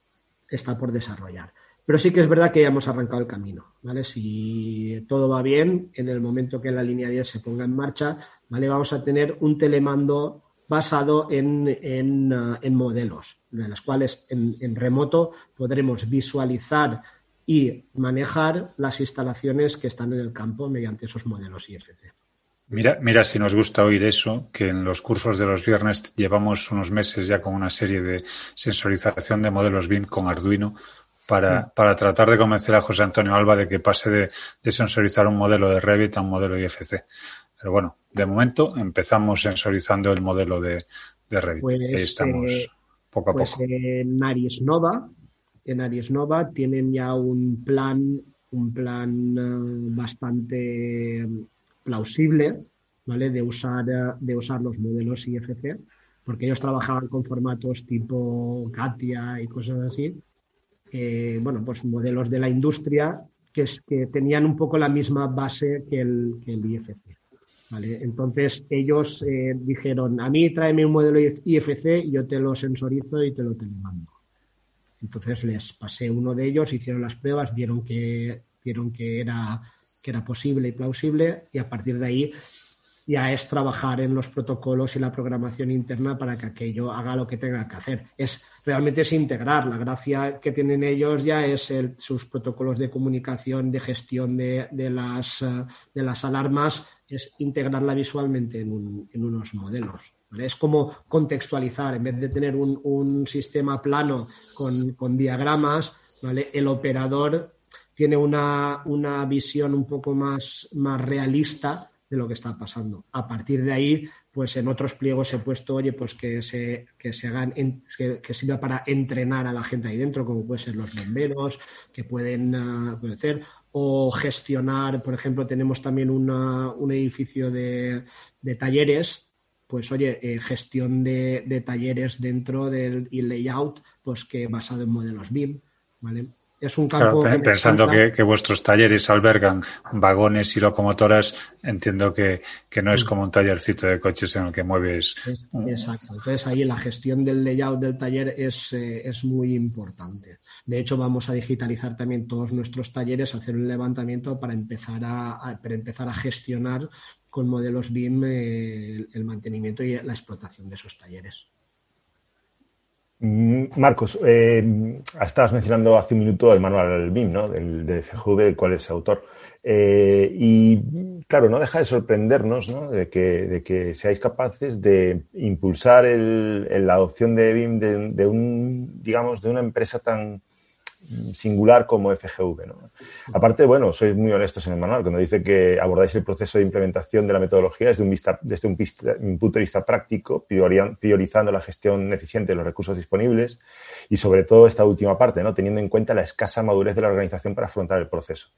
está por desarrollar. Pero sí que es verdad que ya hemos arrancado el camino, ¿vale? Si todo va bien, en el momento que la línea 10 se ponga en marcha, ¿vale? Vamos a tener un telemando basado en, en, uh, modelos, de los cuales en, remoto podremos visualizar y manejar las instalaciones que están en el campo mediante esos modelos IFC. Mira, mira si nos gusta oír eso, que en los cursos de los viernes llevamos unos meses ya con una serie de sensorización de modelos BIM con Arduino para, mm. para tratar de convencer a José Antonio Alba de que pase de, de sensorizar un modelo de Revit a un modelo IFC. Pero bueno, de momento empezamos sensorizando el modelo de, Revit. Pues, Ahí estamos eh, poco a pues poco. En Aries Nova, en Aries Nova tienen ya un plan, un plan eh, bastante plausible, ¿vale? De usar, de usar los modelos IFC, porque ellos trabajaban con formatos tipo Katia y cosas así. Eh, bueno, pues modelos de la industria que, es, que tenían un poco la misma base que el, que el IFC. Entonces ellos eh, dijeron, a mí tráeme un modelo IFC y yo te lo sensorizo y te lo telemando. Entonces les pasé uno de ellos, hicieron las pruebas, vieron que, vieron que era que era posible y plausible y a partir de ahí ya es trabajar en los protocolos y la programación interna para que aquello haga lo que tenga que hacer. Es realmente es integrar. La gracia que tienen ellos ya es sus protocolos de comunicación, de gestión de, las, eh, de las alarmas, es integrarla visualmente en, unos modelos. Es como contextualizar, en vez de tener un, sistema plano con, diagramas, el operador tiene una, una visión un poco más, más realista de lo que está pasando. A partir de ahí, pues en otros pliegos he puesto, oye, pues que se, que se hagan, que, sirva para entrenar a la gente ahí dentro, como pueden ser los bomberos, que pueden, uh, hacer, o gestionar, por ejemplo, tenemos también un edificio de, talleres, pues oye, eh, gestión de, de, talleres dentro del y layout, pues que basado en modelos BIM, ¿vale? Es un campo. pensando que, vuestros talleres albergan vagones y locomotoras, entiendo que, no es como un tallercito de coches en el que mueves. Exacto. Entonces ahí la gestión del layout del taller es, eh, es muy importante. De hecho, vamos a digitalizar también todos nuestros talleres, hacer un levantamiento para empezar a, para empezar a gestionar con modelos BIM eh, el mantenimiento y la explotación de esos talleres. Mm, Marcos, eh, estabas mencionando hace un minuto el manual BIM, ¿no? Del, de del cual es autor. Eh, y claro, no deja de sorprendernos ¿no? de, que, de que seáis capaces de impulsar el, la adopción de BIM de, un, digamos, de una empresa tan, singular como FGV. ¿no? Aparte, bueno, sois muy honestos en el manual cuando dice que abordáis el proceso de implementación de la metodología desde un, vista, desde un, punto de vista práctico, priorizando la gestión eficiente de los recursos disponibles y sobre todo esta última parte, ¿no? teniendo en cuenta la escasa madurez de la organización para afrontar el proceso.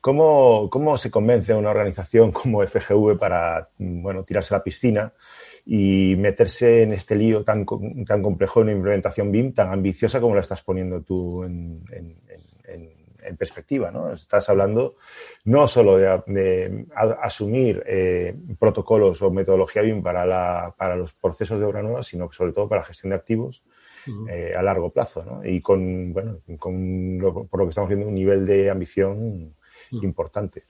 ¿Cómo, cómo se convence a una organización como FGV para bueno, tirarse a la piscina? Y meterse en este lío tan, tan complejo en una implementación BIM tan ambiciosa como la estás poniendo tú en, perspectiva. ¿no? Estás hablando no solo de, asumir eh, protocolos o metodología BIM para, la, para los procesos de obra nueva, sino sobre todo para la gestión de activos eh, a largo plazo. ¿no? Y con, bueno, con por lo que estamos viendo, un nivel de ambición importante.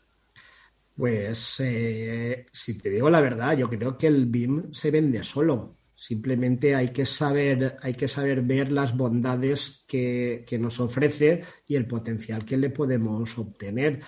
Pues eh, si te digo la verdad, yo creo que el BIM se vende solo. Simplemente hay que saber, hay que saber ver las bondades que, nos ofrece y el potencial que le podemos obtener.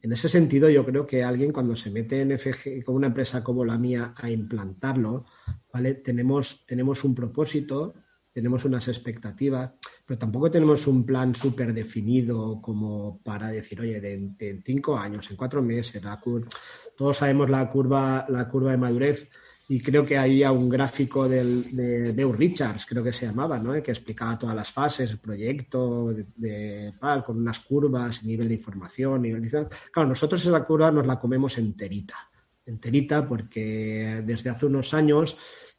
En ese sentido, yo creo que alguien cuando se mete en FG con una empresa como la mía a implantarlo, ¿vale? Tenemos, tenemos un propósito, tenemos unas expectativas, pero tampoco tenemos un plan súper definido como para decir, oye, de, cinco años, en cuatro meses, la todos sabemos la curva, la curva de madurez y creo que había un gráfico del, de Beau Richards, creo que se llamaba, ¿no? que explicaba todas las fases, el proyecto, con unas curvas, nivel de información, nivel. Claro, nosotros esa curva nos la comemos enterita, enterita porque desde hace unos años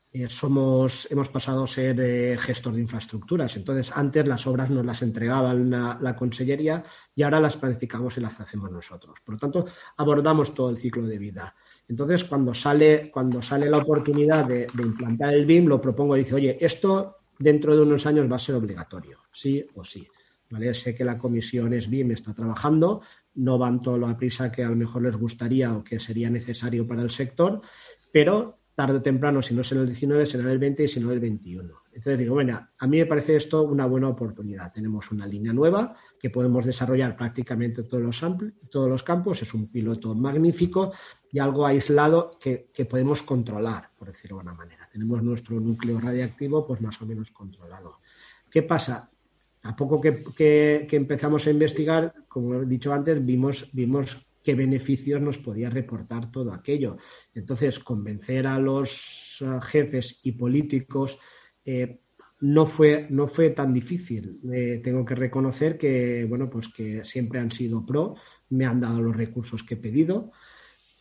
eh, somos, hemos pasado a ser eh, gestor de infraestructuras. Entonces, antes las obras nos las entregaba la, consellería y ahora las planificamos y las hacemos nosotros. Por lo tanto, abordamos todo el ciclo de vida. Entonces, cuando sale, cuando sale la oportunidad de, implantar el BIM, lo propongo y dice, oye, esto dentro de unos años va a ser obligatorio, sí o sí. ¿Vale? Sé que la comisión es BIM, está trabajando, no van todo a prisa que a lo mejor les gustaría o que sería necesario para el sector, pero tarde o temprano, si no es en el 19, será el 20 y si no el 21. Entonces digo, bueno, a mí me parece esto una buena oportunidad. Tenemos una línea nueva que podemos desarrollar prácticamente todos los, todos los campos, es un piloto magnífico y algo aislado que, podemos controlar, por decirlo de alguna manera. Tenemos nuestro núcleo radiactivo pues más o menos controlado. ¿Qué pasa? A poco que, que empezamos a investigar, como he dicho antes, vimos, vimos qué beneficios nos podía reportar todo aquello. Entonces, convencer a los eh, jefes y políticos eh, no, fue, no fue tan difícil. Eh, tengo que reconocer que, bueno, pues que siempre han sido pro, me han dado los recursos que he pedido.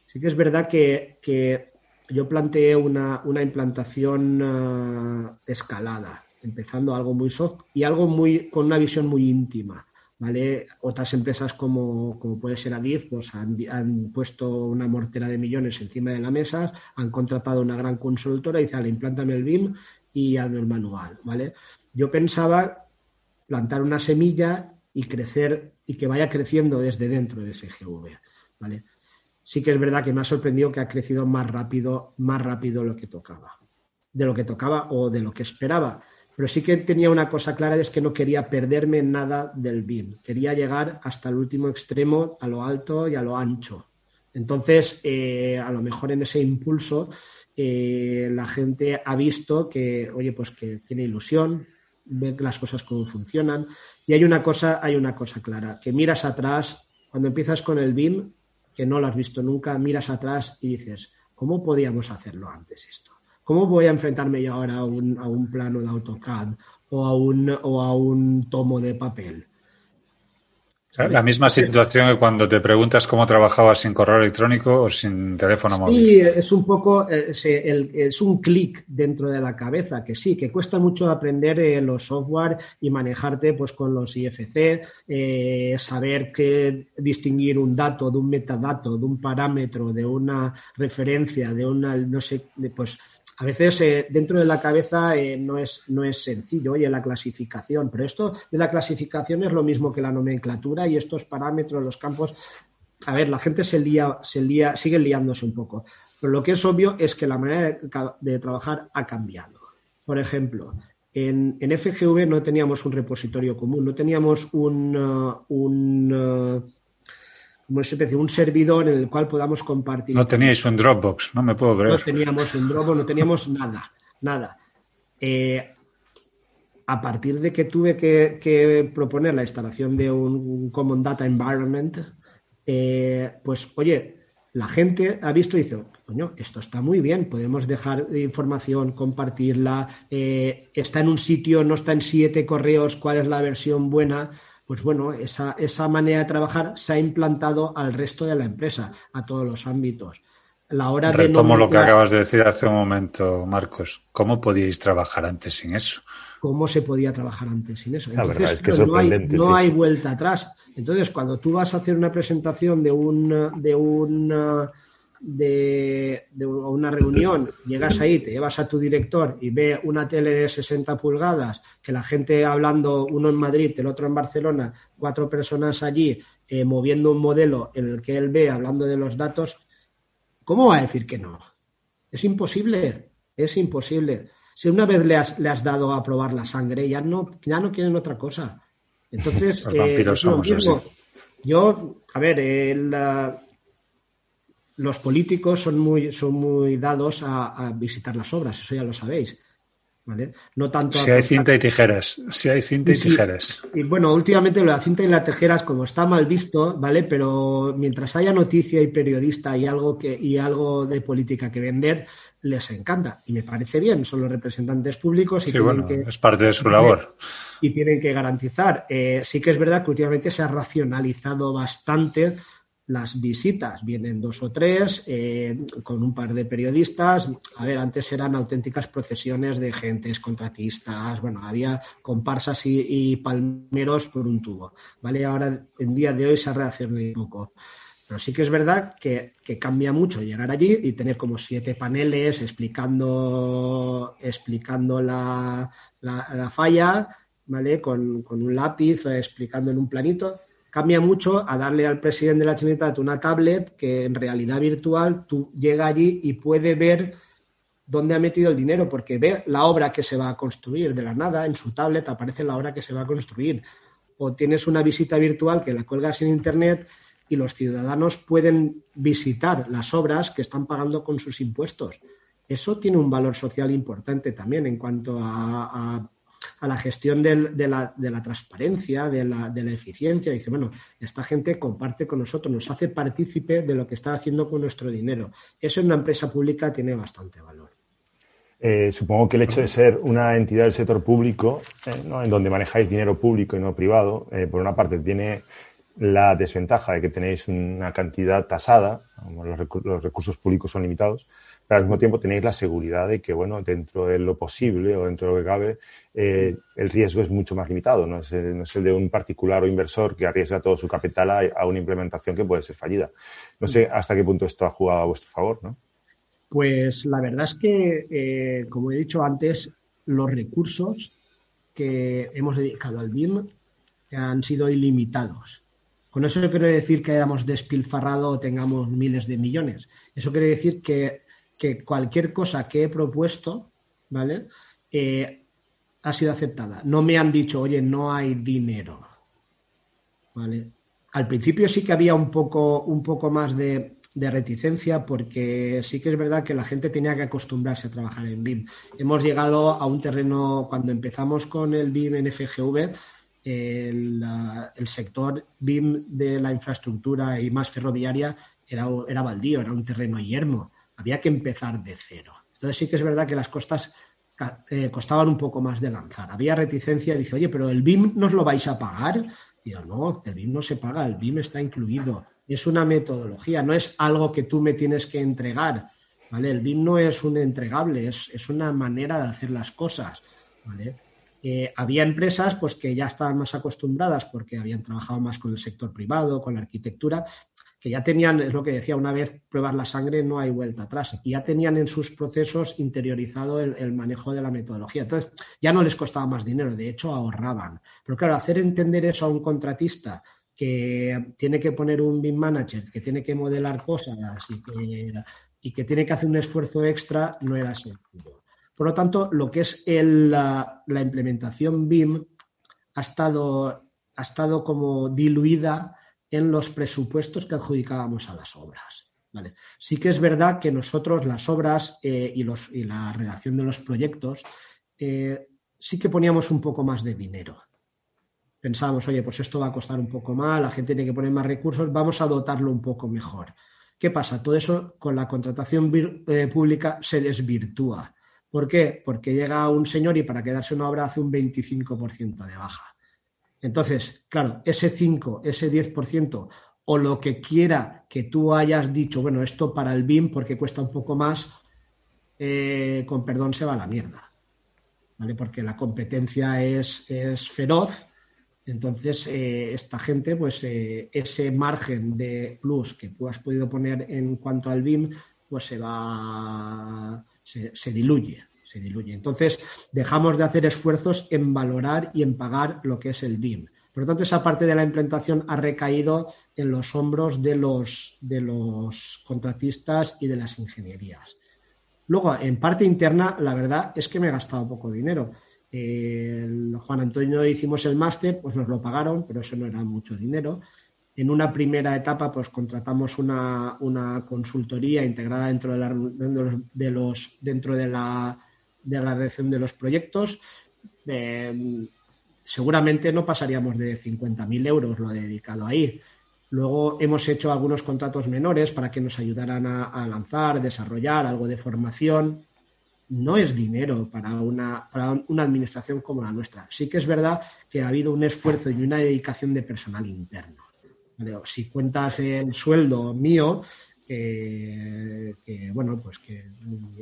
Sí que es verdad que, yo planteé una, implantación escalada, empezando algo muy soft y algo muy, con una visión muy íntima. ¿Vale? Otras empresas como, puede ser Adif, pues han, puesto una mortera de millones encima de la mesa, han contratado una gran consultora y dice, implántame el BIM y hazme el manual, ¿vale? Yo pensaba plantar una semilla y crecer y que vaya creciendo desde dentro de FGV. ¿vale? Sí que es verdad que me ha sorprendido que ha crecido más rápido, más rápido lo que tocaba, de lo que tocaba o de lo que esperaba. Pero sí que tenía una cosa clara, es que no quería perderme nada del BIM. Quería llegar hasta el último extremo, a lo alto y a lo ancho. Entonces, eh, a lo mejor en ese impulso, eh, la gente ha visto que, oye, pues que tiene ilusión, ve las cosas cómo funcionan. Y hay una cosa, hay una cosa clara, que miras atrás, cuando empiezas con el BIM, que no lo has visto nunca, miras atrás y dices, ¿cómo podíamos hacerlo antes esto? ¿Cómo voy a enfrentarme yo ahora a un, a un plano de AutoCAD o a un, o a un tomo de papel? La misma situación que cuando te preguntas cómo trabajabas sin correo electrónico o sin teléfono móvil. Sí, es un poco, eh, es, un clic dentro de la cabeza, que sí, que cuesta mucho aprender eh, los software y manejarte pues con los IFC, eh, saber qué distinguir un dato de un metadato, de un parámetro, de una referencia, de una, no sé, pues a veces eh, dentro de la cabeza eh, no, es, no es sencillo, oye, la clasificación, pero esto de la clasificación es lo mismo que la nomenclatura y estos parámetros, los campos, a ver, la gente se lía, se lía, sigue liándose un poco, pero lo que es obvio es que la manera de, trabajar ha cambiado. Por ejemplo, en, en, FGV no teníamos un repositorio común, no teníamos un, uh, un uh, como especie, un servidor en el cual podamos compartir. No teníais un Dropbox, no me puedo creer. No teníamos un Dropbox, no teníamos nada, nada. Eh, a partir de que tuve que, proponer la instalación de un, Common Data Environment, eh, pues oye, la gente ha visto y dice, coño, esto está muy bien, podemos dejar información, compartirla, eh, está en un sitio, no está en siete correos, cuál es la versión buena pues bueno, esa, esa manera de trabajar se ha implantado al resto de la empresa, a todos los ámbitos. La hora Retomo de lo que acabas de decir hace un momento, Marcos. ¿Cómo podíais trabajar antes sin eso? ¿Cómo se podía trabajar antes sin eso? Entonces, no, hay, no hay vuelta atrás. Entonces, cuando tú vas a hacer una presentación de un, de un de, una reunión, llegas ahí, te llevas a tu director y ve una tele de 60 pulgadas, que la gente hablando, uno en Madrid, el otro en Barcelona, cuatro personas allí, eh, moviendo un modelo en el que él ve hablando de los datos, ¿cómo va a decir que no? Es imposible, es imposible. Si una vez le has, le has dado a probar la sangre, ya no, ya no quieren otra cosa. Entonces, eh, yo, a ver, el, los políticos son muy, son muy dados a, visitar las obras, eso ya lo sabéis. ¿Vale? No tanto si hay cinta y tijeras, si hay cinta y, tijeras. Y, bueno, últimamente lo de la cinta y las tijeras, como está mal visto, ¿vale? Pero mientras haya noticia y periodista y algo que, y algo de política que vender, les encanta. Y me parece bien, son los representantes públicos y que, es parte de su labor. Y tienen que garantizar. Eh, sí que es verdad que últimamente se ha racionalizado bastante las visitas. Vienen dos o tres eh, con un par de periodistas. A ver, antes eran auténticas procesiones de gentes, contratistas, bueno, había comparsas y, palmeros por un tubo. ¿Vale? Ahora, en día de hoy se ha reaccionado un poco. Pero sí que es verdad que, cambia mucho llegar allí y tener como siete paneles explicando, explicando la, la, falla, ¿vale? Con, con un lápiz, explicando en un planito cambia mucho a darle al presidente de la Generalitat una tablet que en realidad virtual tú llega allí y puede ver dónde ha metido el dinero, porque ve la obra que se va a construir de la nada, en su tablet aparece la obra que se va a construir. O tienes una visita virtual que la cuelgas en Internet y los ciudadanos pueden visitar las obras que están pagando con sus impuestos. Eso tiene un valor social importante también en cuanto a a la gestión de, la, transparencia, de la, eficiencia. Dice, bueno, esta gente comparte con nosotros, nos hace partícipe de lo que está haciendo con nuestro dinero. Eso en una empresa pública tiene bastante valor. Eh, supongo que el hecho de ser una entidad del sector público, eh, en donde manejáis dinero público y no privado, eh, por una parte tiene la desventaja de que tenéis una cantidad tasada, los recursos públicos son limitados, pero al mismo tiempo tenéis la seguridad de que, bueno, dentro de lo posible o dentro de lo que cabe, eh, el riesgo es mucho más limitado. ¿no? Es, el, de un particular o inversor que arriesga todo su capital a, una implementación que puede ser fallida. No sé hasta qué punto esto ha jugado a vuestro favor, ¿no? Pues la verdad es que, eh, como he dicho antes, los recursos que hemos dedicado al BIM han sido ilimitados Con eso no quiero decir que hayamos despilfarrado o tengamos miles de millones. Eso quiere decir que, cualquier cosa que he propuesto, ¿vale? Eh, ha sido aceptada. No me han dicho, oye, no hay dinero. ¿Vale? Al principio sí que había un poco, un poco más de, de reticencia porque sí que es verdad que la gente tenía que acostumbrarse a trabajar en BIM. Hemos llegado a un terreno, cuando empezamos con el BIM en FGV, el, sector BIM de la infraestructura y más ferroviaria era, era baldío, era un terreno yermo. Había que empezar de cero. Entonces sí que es verdad que las costas eh, costaban un poco más de lanzar. Había reticencia dice, oye, pero el BIM nos lo vais a pagar. Yo, no, el BIM no se paga, el BIM está incluido es una metodología, no es algo que tú me tienes que entregar. ¿vale? El BIM no es un entregable, es, una manera de hacer las cosas. ¿vale? Eh, había empresas pues, que ya estaban más acostumbradas porque habían trabajado más con el sector privado, con la arquitectura, ya tenían, es lo que decía una vez, pruebas la sangre, no hay vuelta atrás. Y ya tenían en sus procesos interiorizado el, el, manejo de la metodología. Entonces, ya no les costaba más dinero, de hecho, ahorraban. Pero claro, hacer entender eso a un contratista que tiene que poner un BIM manager, que tiene que modelar cosas y que, y que tiene que hacer un esfuerzo extra, no era sencillo. Por lo tanto, lo que es la, implementación BIM ha estado, ha estado como diluida en los presupuestos que adjudicábamos a las obras. ¿vale? Sí que es verdad que nosotros las obras eh, y, los, y, la redacción de los proyectos eh, sí que poníamos un poco más de dinero pensábamos, oye, pues esto va a costar un poco más, la gente tiene que poner más recursos, vamos a dotarlo un poco mejor. ¿Qué pasa? Todo eso con la contratación eh, pública se desvirtúa. ¿Por qué? Porque llega un señor y para quedarse una obra hace un 25% de baja. Entonces, claro, ese 5, ese 10% o lo que quiera que tú hayas dicho, bueno, esto para el BIM porque cuesta un poco más, eh, con perdón se va a la mierda. ¿Vale? Porque la competencia es, es feroz entonces, eh, esta gente, pues eh, ese margen de plus que tú has podido poner en cuanto al BIM, pues se va, se, diluye, diluye. Entonces, dejamos de hacer esfuerzos en valorar y en pagar lo que es el BIM. Por lo tanto, esa parte de la implantación ha recaído en los hombros de los, de los contratistas y de las ingenierías. Luego, en parte interna, la verdad es que me he gastado poco dinero Juan Antonio hicimos el máster, pues nos lo pagaron, pero eso no era mucho dinero. En una primera etapa, pues contratamos una, consultoría integrada dentro de, la, de los, dentro de la, de la de los proyectos. Eh, seguramente no pasaríamos de 50.000 euros lo dedicado ahí. Luego hemos hecho algunos contratos menores para que nos ayudaran a, a lanzar, desarrollar algo de formación no es dinero para una, una administración como la nuestra. Sí que es verdad que ha habido un esfuerzo y una dedicación de personal interno. Si cuentas el sueldo mío, que bueno, pues que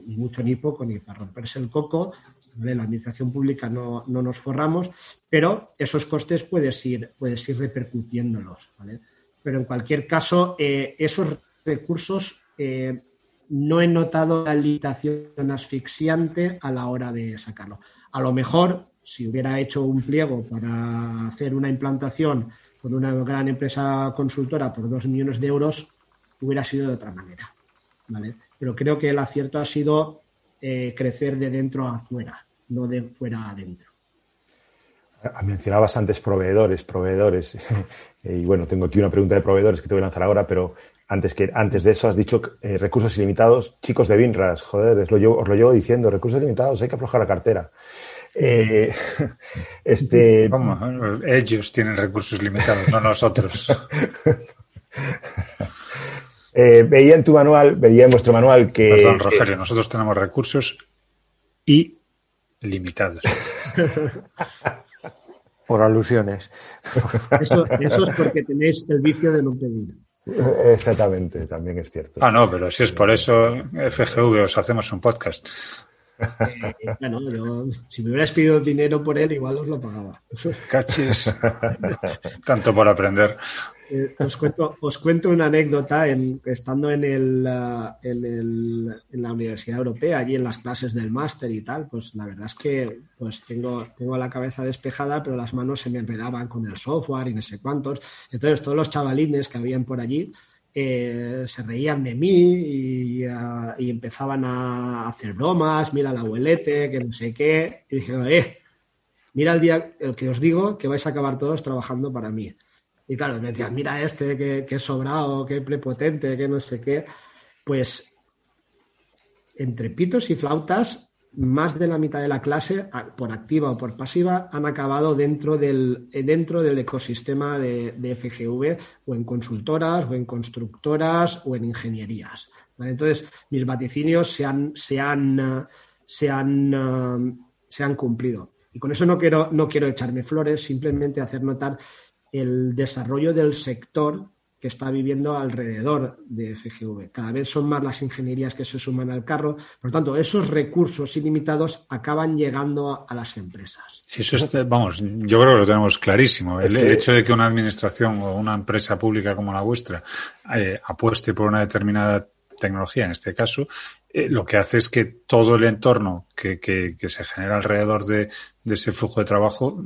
ni mucho ni poco, ni para romperse el coco, de la administración pública no, nos forramos, pero esos costes puedes ir, puedes ir repercutiéndolos. Pero en cualquier caso, eh, esos recursos eh, no he notado la limitación asfixiante a la hora de sacarlo. A lo mejor, si hubiera hecho un pliego para hacer una implantación con una gran empresa consultora por dos millones de euros, hubiera sido de otra manera. ¿vale? Pero creo que el acierto ha sido eh, crecer de dentro a afuera, no de fuera a adentro. Mencionabas antes proveedores, proveedores. *laughs* y bueno, tengo aquí una pregunta de proveedores que te voy a lanzar ahora, pero antes, que, antes de eso has dicho eh, recursos ilimitados, chicos de Binras, joder, os lo, llevo, diciendo, recursos ilimitados, hay que aflojar la cartera. Eh, *laughs* este... Ellos tienen recursos limitados, no nosotros. *laughs* Eh, veía en tu manual, veía en vuestro manual que. Perdón, Rogelio, nosotros tenemos recursos y limitados. *laughs* Por alusiones. Eso, eso, es porque tenéis el vicio de no pedir. Exactamente, también es cierto. Ah, no, pero si es por eso, FGV, os hacemos un podcast. Eh, bueno, si me hubieras pedido dinero por él, igual os lo pagaba. Cachis. Tanto por aprender. Eh, os, cuento, os cuento una anécdota. Estando en, el, uh, en, el, en, la Universidad Europea, allí en las clases del máster y tal, pues la verdad es que pues tengo, tengo la cabeza despejada, pero las manos se me enredaban con el software y no sé cuántos. Entonces, todos los chavalines que habían por allí eh, se reían de mí y, uh, y, empezaban a hacer bromas, mira el abuelete, que no sé qué. Y dije, mira el día el que os digo que vais a acabar todos trabajando para mí. Y claro, me decían, mira este, que, que sobrado, que prepotente, que no sé qué. Pues entre pitos y flautas, más de la mitad de la clase, por activa o por pasiva, han acabado dentro del, dentro del ecosistema de, de FGV o en consultoras o en constructoras o en ingenierías. Entonces, mis vaticinios se han, se han, se han, se han cumplido. Y con eso no quiero, no quiero echarme flores, simplemente hacer notar el desarrollo del sector que está viviendo alrededor de FGV. Cada vez son más las ingenierías que se suman al carro, por lo tanto, esos recursos ilimitados acaban llegando a, las empresas. Sí, eso es, vamos, yo creo que lo tenemos clarísimo. El, que... el, hecho de que una administración o una empresa pública como la vuestra eh, apueste por una determinada tecnología, en este caso, eh, lo que hace es que todo el entorno que, que, que se genera alrededor de, de, ese flujo de trabajo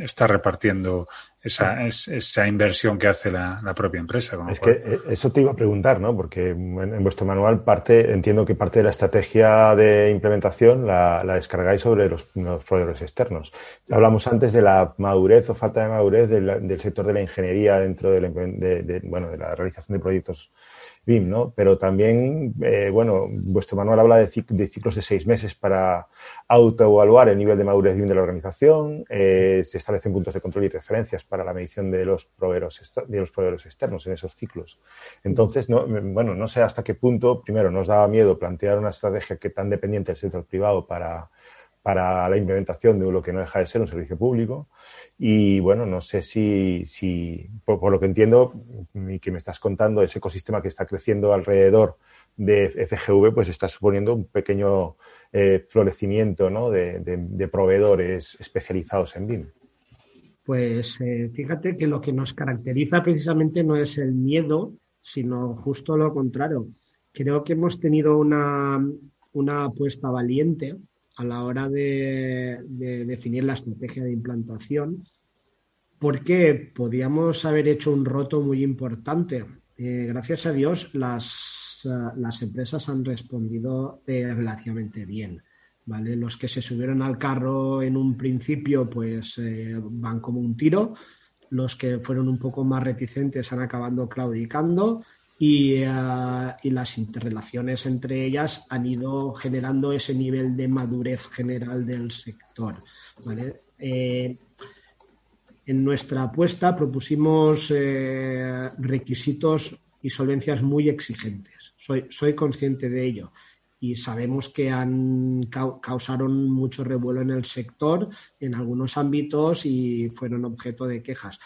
está repartiendo esa, esa inversión que hace la, la propia empresa. es cual... que eso te iba a preguntar, ¿no? Porque en, en, vuestro manual parte, entiendo que parte de la estrategia de implementación la, la descargáis sobre los, los, proveedores externos. Hablamos antes de la madurez o falta de madurez del, del sector de la ingeniería dentro de la, de, de, bueno, de la realización de proyectos BIM, ¿no? Pero también, eh, bueno, vuestro manual habla de, cic de, ciclos de seis meses para autoevaluar el nivel de madurez BIM de la organización, eh, se establecen puntos de control y referencias para la medición de los proveedores, de los proveedores externos en esos ciclos. Entonces, no, bueno, no sé hasta qué punto, primero, nos daba miedo plantear una estrategia que tan dependiente del sector privado para, para la implementación de lo que no deja de ser un servicio público. Y bueno, no sé si, si por, lo que entiendo y que me estás contando, ese ecosistema que está creciendo alrededor de FGV, pues está suponiendo un pequeño eh, florecimiento ¿no? de, proveedores especializados en BIM. Pues eh, fíjate que lo que nos caracteriza precisamente no es el miedo, sino justo lo contrario. Creo que hemos tenido una, una apuesta valiente a la hora de, de, definir la estrategia de implantación, porque podíamos haber hecho un roto muy importante. Eh, gracias a Dios, las, uh, las empresas han respondido eh, relativamente bien. ¿vale? Los que se subieron al carro en un principio, pues eh, van como un tiro. Los que fueron un poco más reticentes han acabado claudicando y, uh, y, las interrelaciones entre ellas han ido generando ese nivel de madurez general del sector. Eh, en nuestra apuesta propusimos eh, requisitos y solvencias muy exigentes. Soy, soy, consciente de ello y sabemos que han causaron mucho revuelo en el sector en algunos ámbitos y fueron objeto de quejas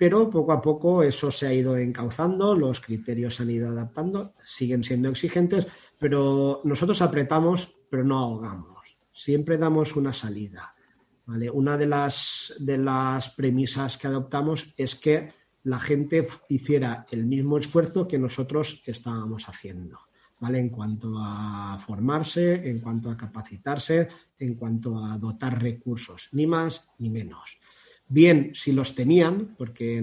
pero poco a poco eso se ha ido encauzando, los criterios se han ido adaptando, siguen siendo exigentes, pero nosotros apretamos, pero no ahogamos. Siempre damos una salida. ¿vale? Una de las, de las premisas que adoptamos es que la gente hiciera el mismo esfuerzo que nosotros estábamos haciendo. ¿Vale? En cuanto a formarse, en cuanto a capacitarse, en cuanto a dotar recursos, ni más ni menos bien si los tenían, porque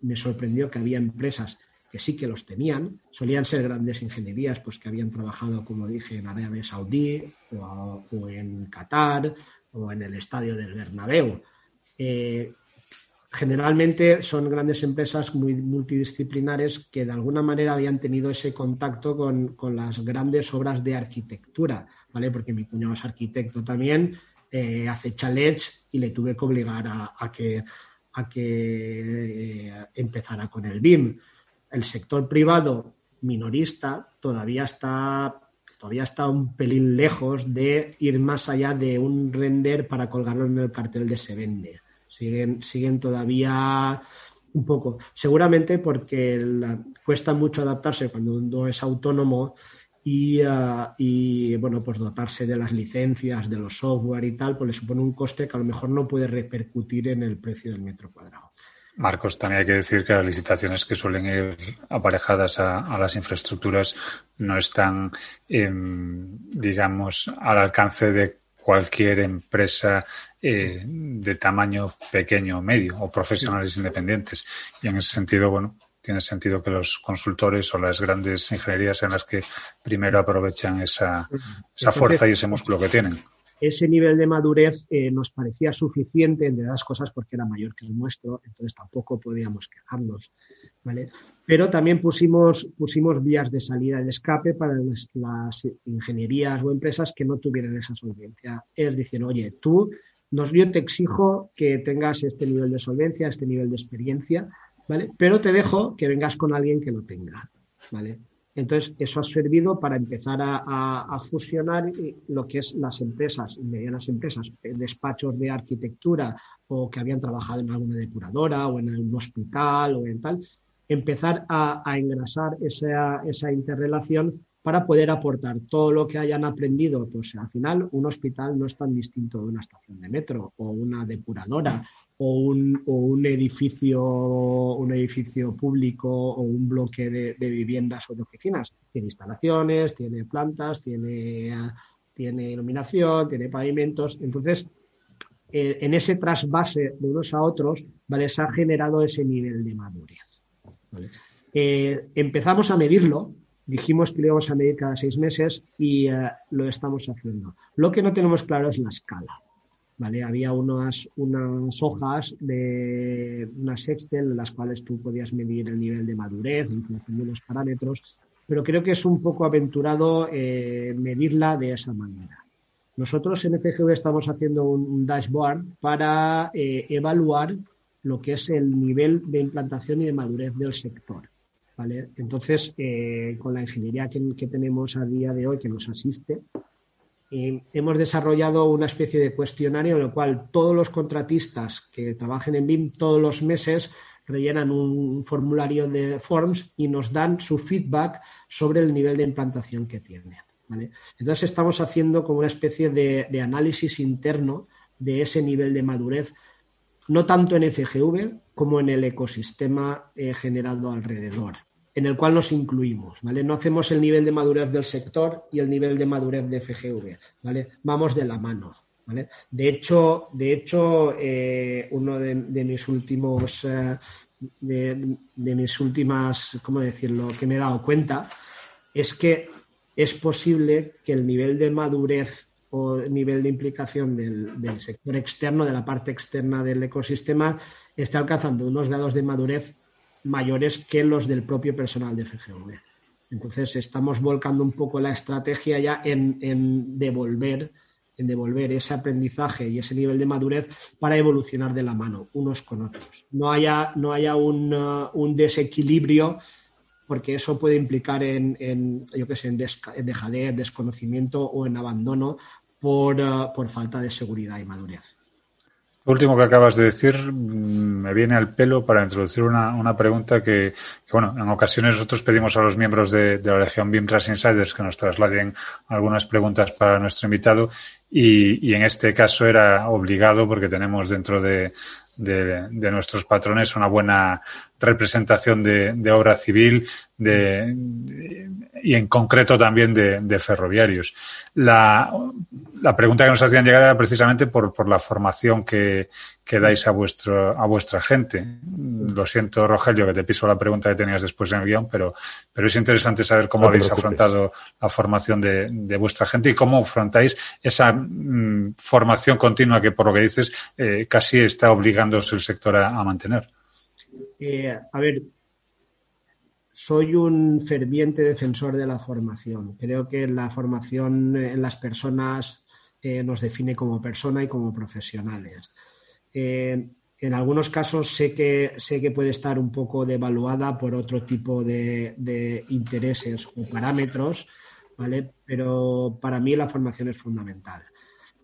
me sorprendió que había empresas que sí que los tenían, solían ser grandes ingenierías, pues que habían trabajado, como dije, en Arabia Saudí o, o en Qatar o en el estadio del Bernabéu. Eh, generalmente son grandes empresas muy multidisciplinares que de alguna manera habían tenido ese contacto con, con las grandes obras de arquitectura, ¿vale? Porque mi cuñado es arquitecto también eh, hace chalets y le tuve que obligar a, que, a que eh, empezara con el BIM. El sector privado minorista todavía está, todavía está un pelín lejos de ir más allá de un render para colgarlo en el cartel de se vende. Siguen, siguen todavía un poco. Seguramente porque cuesta mucho adaptarse cuando uno es autónomo y, uh, y, bueno, pues dotarse de las licencias, de los software y tal, pues le supone un coste que a lo mejor no puede repercutir en el precio del metro cuadrado. Marcos, también hay que decir que las licitaciones que suelen ir aparejadas a, las infraestructuras no están, em, digamos, al alcance de cualquier empresa eh, de tamaño pequeño o medio o profesionales independientes. Y en ese sentido, bueno, tiene sentido que los consultores o las grandes ingenierías sean las que primero aprovechan esa, esa fuerza y ese músculo que tienen ese nivel de madurez eh, nos parecía suficiente, entre las cosas, porque era mayor que el nuestro, entonces tampoco podíamos quejarnos. ¿vale? Pero también pusimos, pusimos vías de salida de escape para las, ingenierías o empresas que no tuvieran esa solvencia. Es decir, oye, tú, nos, yo te exijo que tengas este nivel de solvencia, este nivel de experiencia, ¿vale? Pero te dejo que vengas con alguien que lo tenga, ¿vale? Entonces, eso ha servido para empezar a, fusionar lo que es las empresas, medianas empresas, eh, despachos de arquitectura o que habían trabajado en alguna depuradora o en un hospital o en tal, empezar a, engrasar esa, esa interrelación para poder aportar todo lo que hayan aprendido. Pues al final, un hospital no es tan distinto de una estación de metro o una depuradora o un, o un, edificio, un edificio público o un bloque de, viviendas o de oficinas. Tiene instalaciones, tiene plantas, tiene, tiene iluminación, tiene pavimentos. Entonces, eh, en ese trasvase de unos a otros, ¿vale? se ha generado ese nivel de madurez. Eh, empezamos a medirlo, dijimos que lo íbamos a medir cada seis meses y eh, lo estamos haciendo. Lo que no tenemos claro es la escala. ¿Vale? Había unas, unas hojas de unas Excel en las cuales tú podías medir el nivel de madurez en función de unos parámetros, pero creo que es un poco aventurado eh, medirla de esa manera. Nosotros en FGV estamos haciendo un, dashboard para eh, evaluar lo que es el nivel de implantación y de madurez del sector. ¿vale? Entonces, eh, con la ingeniería que, que tenemos a día de hoy que nos asiste, hemos desarrollado una especie de cuestionario en el cual todos los contratistas que trabajen en BIM todos los meses rellenan un formulario de forms y nos dan su feedback sobre el nivel de implantación que tienen. Entonces estamos haciendo como una especie de, análisis interno de ese nivel de madurez, no tanto en FGV como en el ecosistema eh, generado alrededor en el cual nos incluimos, ¿vale? No hacemos el nivel de madurez del sector y el nivel de madurez de FGV, ¿vale? Vamos de la mano, ¿vale? De hecho, de hecho eh, uno de, mis últimos, eh, de, mis últimas, ¿cómo decirlo?, que me he dado cuenta, es que es posible que el nivel de madurez o nivel de implicación del, del sector externo, de la parte externa del ecosistema, esté alcanzando unos grados de madurez mayores que los del propio personal de FGV. Entonces estamos volcando un poco la estrategia ya en, devolver en devolver ese aprendizaje y ese nivel de madurez para evolucionar de la mano unos con otros. No haya, no haya un, uh, desequilibrio porque eso puede implicar en, yo qué sé, en, dejadez, desconocimiento o en abandono por, uh, por falta de seguridad y madurez. Último que acabas de decir mm, me viene al pelo para introducir una, una pregunta que, bueno, en ocasiones nosotros pedimos a los miembros de, la Legión BIMRAS Insiders que nos trasladen algunas preguntas para nuestro invitado y, y en este caso era obligado porque tenemos dentro de, de, de, nuestros patrones una buena representación de, de obra civil de, y en concreto también de, ferroviarios. La, la, pregunta que nos hacían llegar era precisamente por, por la formación que, que, dais a, vuestro, a vuestra gente. Lo siento, Rogelio, que te piso la pregunta que tenías después en el guion, pero, pero es interesante saber cómo habéis afrontado la formación de, de, vuestra gente y cómo afrontáis esa mm, formación continua que, por lo que dices, eh, casi está obligándose el sector a mantener. Eh, a ver, soy un ferviente defensor de la formación. Creo que la formación en las personas eh, nos define como persona y como profesionales. Eh, en algunos casos sé que, sé que puede estar un poco devaluada por otro tipo de, intereses o parámetros, ¿vale? Pero para mí la formación es fundamental.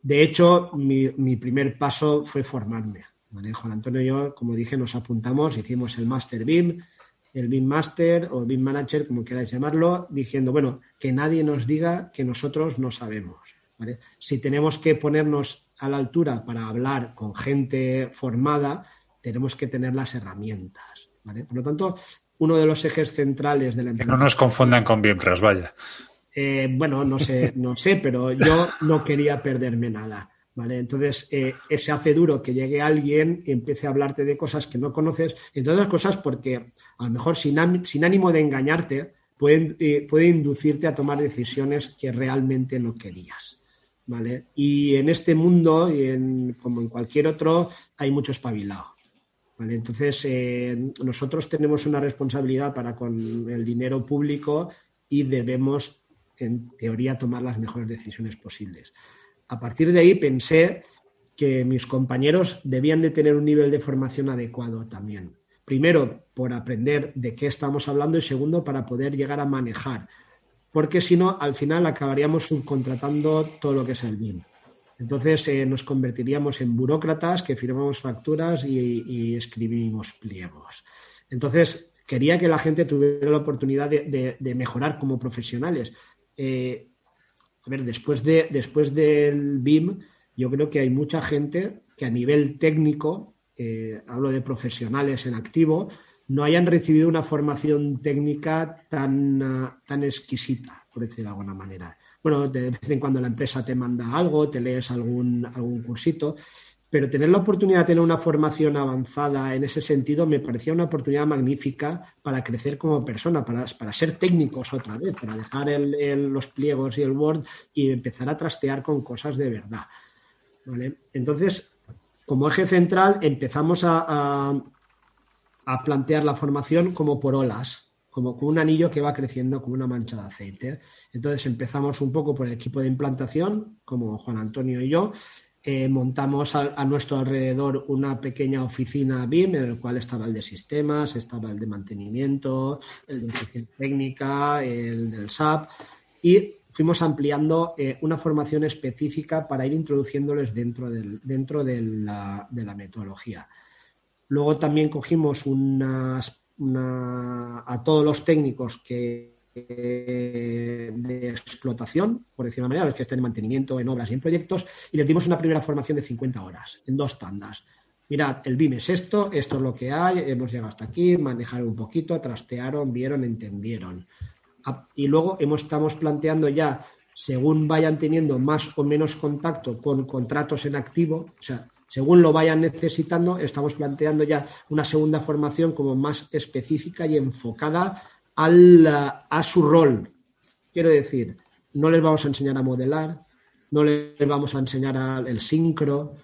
De hecho, mi primer paso fue formarme. Juan Antonio y yo, como dije, nos apuntamos, hicimos el Master BIM, el BIM Master o BIM Manager, como queráis llamarlo, diciendo, bueno, que nadie nos diga que nosotros no sabemos. Si tenemos que ponernos a la altura para hablar con gente formada, tenemos que tener las herramientas. ¿vale? Por lo tanto, uno de los ejes centrales de la empresa. Que no nos confundan con Bienpras, vaya. Eh, bueno, no sé, no sé, pero yo no quería perderme nada. ¿Vale? Entonces, eh, se hace duro que llegue alguien y empiece a hablarte de cosas que no conoces, entre otras cosas porque a lo mejor sin, ánimo de engañarte, puede, eh, puede inducirte a tomar decisiones que realmente no querías. ¿Vale? Y en este mundo, y en, como en cualquier otro, hay mucho espabilado. ¿vale? Entonces, eh, nosotros tenemos una responsabilidad para con el dinero público y debemos, en teoría, tomar las mejores decisiones posibles a partir de ahí pensé que mis compañeros debían de tener un nivel de formación adecuado también. Primero, por aprender de qué estamos hablando y segundo, para poder llegar a manejar. Porque si no, al final acabaríamos subcontratando todo lo que es el BIM. Entonces eh, nos convertiríamos en burócratas que firmamos facturas y, escribimos pliegos. Entonces, quería que la gente tuviera la oportunidad de, mejorar como profesionales. Eh, a ver, después, de, después del BIM, yo creo que hay mucha gente que a nivel técnico, eh, hablo de profesionales en activo, no hayan recibido una formación técnica tan, ah, tan exquisita, por decir de alguna manera. Bueno, de vez en cuando la empresa te manda algo, te lees algún, algún cursito, pero tener la oportunidad de tener una formación avanzada en ese sentido me parecía una oportunidad magnífica para crecer como persona, para, ser técnicos otra vez, para dejar los pliegos y el Word y empezar a trastear con cosas de verdad. Entonces, como eje central, empezamos a, a, plantear la formación como por olas, como con un anillo que va creciendo como una mancha de aceite. Entonces empezamos un poco por el equipo de implantación, como Juan Antonio y yo, eh, montamos a, nuestro alrededor una pequeña oficina BIM en el cual estaba el de sistemas, estaba el de mantenimiento, el de eficiencia técnica, el del SAP y fuimos ampliando eh, una formación específica para ir introduciéndoles dentro, del, dentro de, la, metodología. Luego también cogimos unas, a todos los técnicos que eh, de explotación, por decir una manera, los que estén en mantenimiento, en obras y en proyectos, y les dimos una primera formación de 50 horas, en dos tandas. Mirad, el BIM es esto, esto es lo que hay, hemos llegado hasta aquí, manejaron un poquito, trastearon, vieron, entendieron. Ah, y luego hemos, estamos planteando ya, según vayan teniendo más o menos contacto con contratos en activo, o sea, según lo vayan necesitando, estamos planteando ya una segunda formación como más específica y enfocada a su rol. Quiero decir, no les vamos a enseñar a modelar, no les vamos a enseñar el sincro,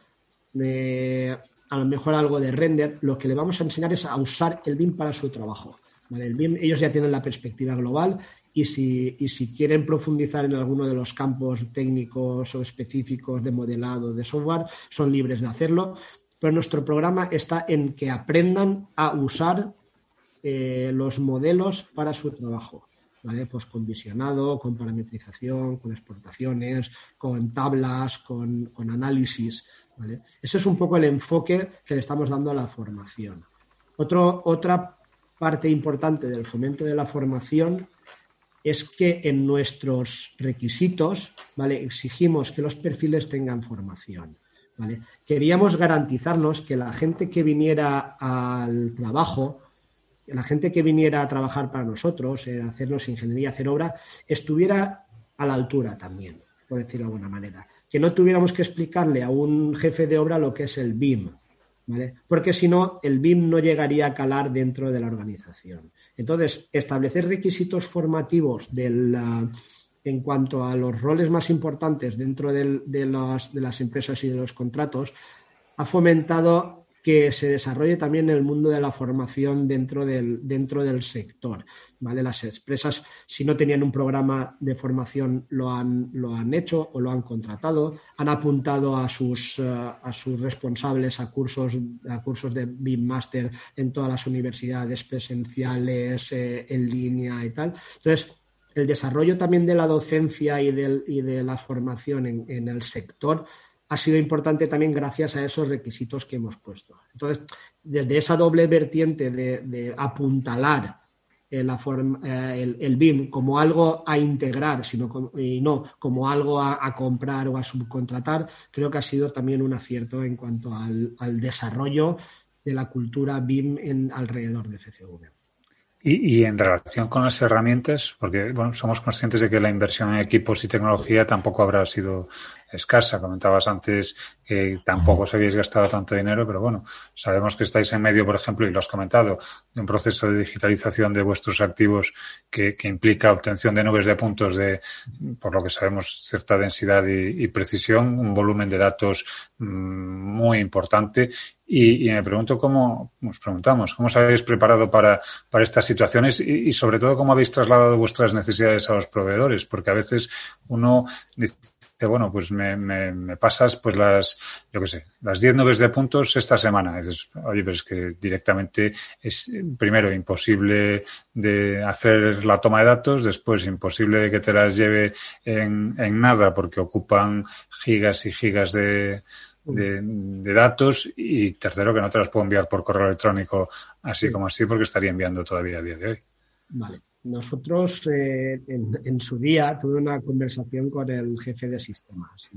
eh, a lo mejor algo de render, lo que les vamos a enseñar es a usar el BIM para su trabajo. El BIM, ellos ya tienen la perspectiva global y si, y si quieren profundizar en alguno de los campos técnicos o específicos de modelado de software, son libres de hacerlo. Pero nuestro programa está en que aprendan a usar eh, los modelos para su trabajo. ¿vale? Pues con visionado, con parametrización, con exportaciones, con tablas, con, análisis. ¿vale? Ese es un poco el enfoque que le estamos dando a la formación. otra parte importante del fomento de la formación es que en nuestros requisitos ¿vale? exigimos que los perfiles tengan formación. ¿vale? Queríamos garantizarnos que la gente que viniera al trabajo la gente que viniera a trabajar para nosotros, eh, hacernos ingeniería, hacer obra, estuviera a la altura también, por decirlo de alguna manera. Que no tuviéramos que explicarle a un jefe de obra lo que es el BIM, ¿vale? Porque si no, el BIM no llegaría a calar dentro de la organización. Entonces, establecer requisitos formativos en cuanto a los roles más importantes dentro de, de las empresas y de los contratos ha fomentado que se desarrolle también el mundo de la formación dentro del, dentro del sector. ¿vale? Las empresas, si no tenían un programa de formación, lo han, lo han hecho o lo han contratado, han apuntado a sus, eh, a sus responsables a cursos, a cursos de BIM Master en todas las universidades presenciales, eh, en línea y tal. Entonces, el desarrollo también de la docencia y, del, y de la formación en, en el sector ha sido importante también gracias a esos requisitos que hemos puesto. Entonces, desde esa doble vertiente de, apuntalar eh, eh, el, BIM como algo a integrar sino y no como algo a, comprar o a subcontratar, creo que ha sido también un acierto en cuanto al, desarrollo de la cultura BIM alrededor de CCV. Y, en relación con las herramientas, porque bueno, somos conscientes de que la inversión en equipos y tecnología tampoco habrá sido escasa. Comentabas antes que tampoco os habéis gastado tanto dinero, pero bueno, sabemos que estáis en medio, por ejemplo, y lo has comentado, de un proceso de digitalización de vuestros activos que, implica obtención de nubes de puntos de, por lo que sabemos, cierta densidad y, precisión, un volumen de datos mm, muy importante. Y, me pregunto cómo, nos preguntamos, cómo os habéis preparado para, para estas situaciones y, sobre todo cómo habéis trasladado vuestras necesidades a los proveedores, porque a veces uno bueno, pues me, me, pasas pues las, yo qué sé, las 10 nubes de puntos esta semana. dices, oye, pero es que directamente es primero imposible de hacer la toma de datos, después imposible de que te las lleve en, en nada porque ocupan gigas y gigas de, de, de, datos y tercero que no te las puedo enviar por correo electrónico así como así porque estaría enviando todavía a día de hoy. Vale. Nosotros eh, en, su día tuve una conversación con el jefe de sistemas.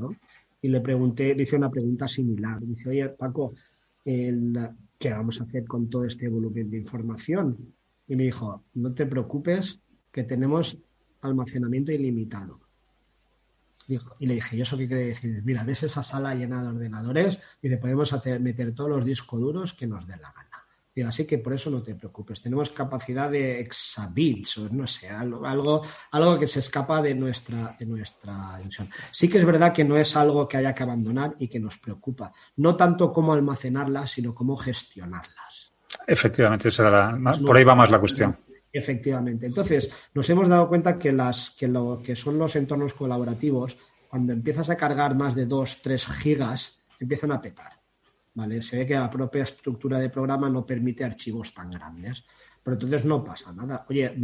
Y le pregunté, le hice una pregunta similar. Dice, oye, Paco, ¿qué vamos a hacer con todo este volumen de información? Y me dijo, no te preocupes, que tenemos almacenamiento ilimitado. y le dije, ¿y eso qué quiere decir? Mira, ves esa sala llena de ordenadores y te podemos hacer, meter todos los discos duros que nos dé la gana así que por eso no te preocupes. Tenemos capacidad de exabits o no sé, algo, algo, que se escapa de nuestra, de nuestra dimensión. Sí que es verdad que no es algo que haya que abandonar y que nos preocupa. No tanto cómo almacenarlas, sino cómo gestionarlas. Efectivamente, por ahí va más la cuestión. Efectivamente. Entonces, nos hemos dado cuenta que, las, que lo que son los entornos colaborativos, cuando empiezas a cargar más de 2, 3 gigas, empiezan a petar. ¿Vale? Se ve que la propia estructura de programa no permite archivos tan grandes. Pero entonces no pasa nada. Oye,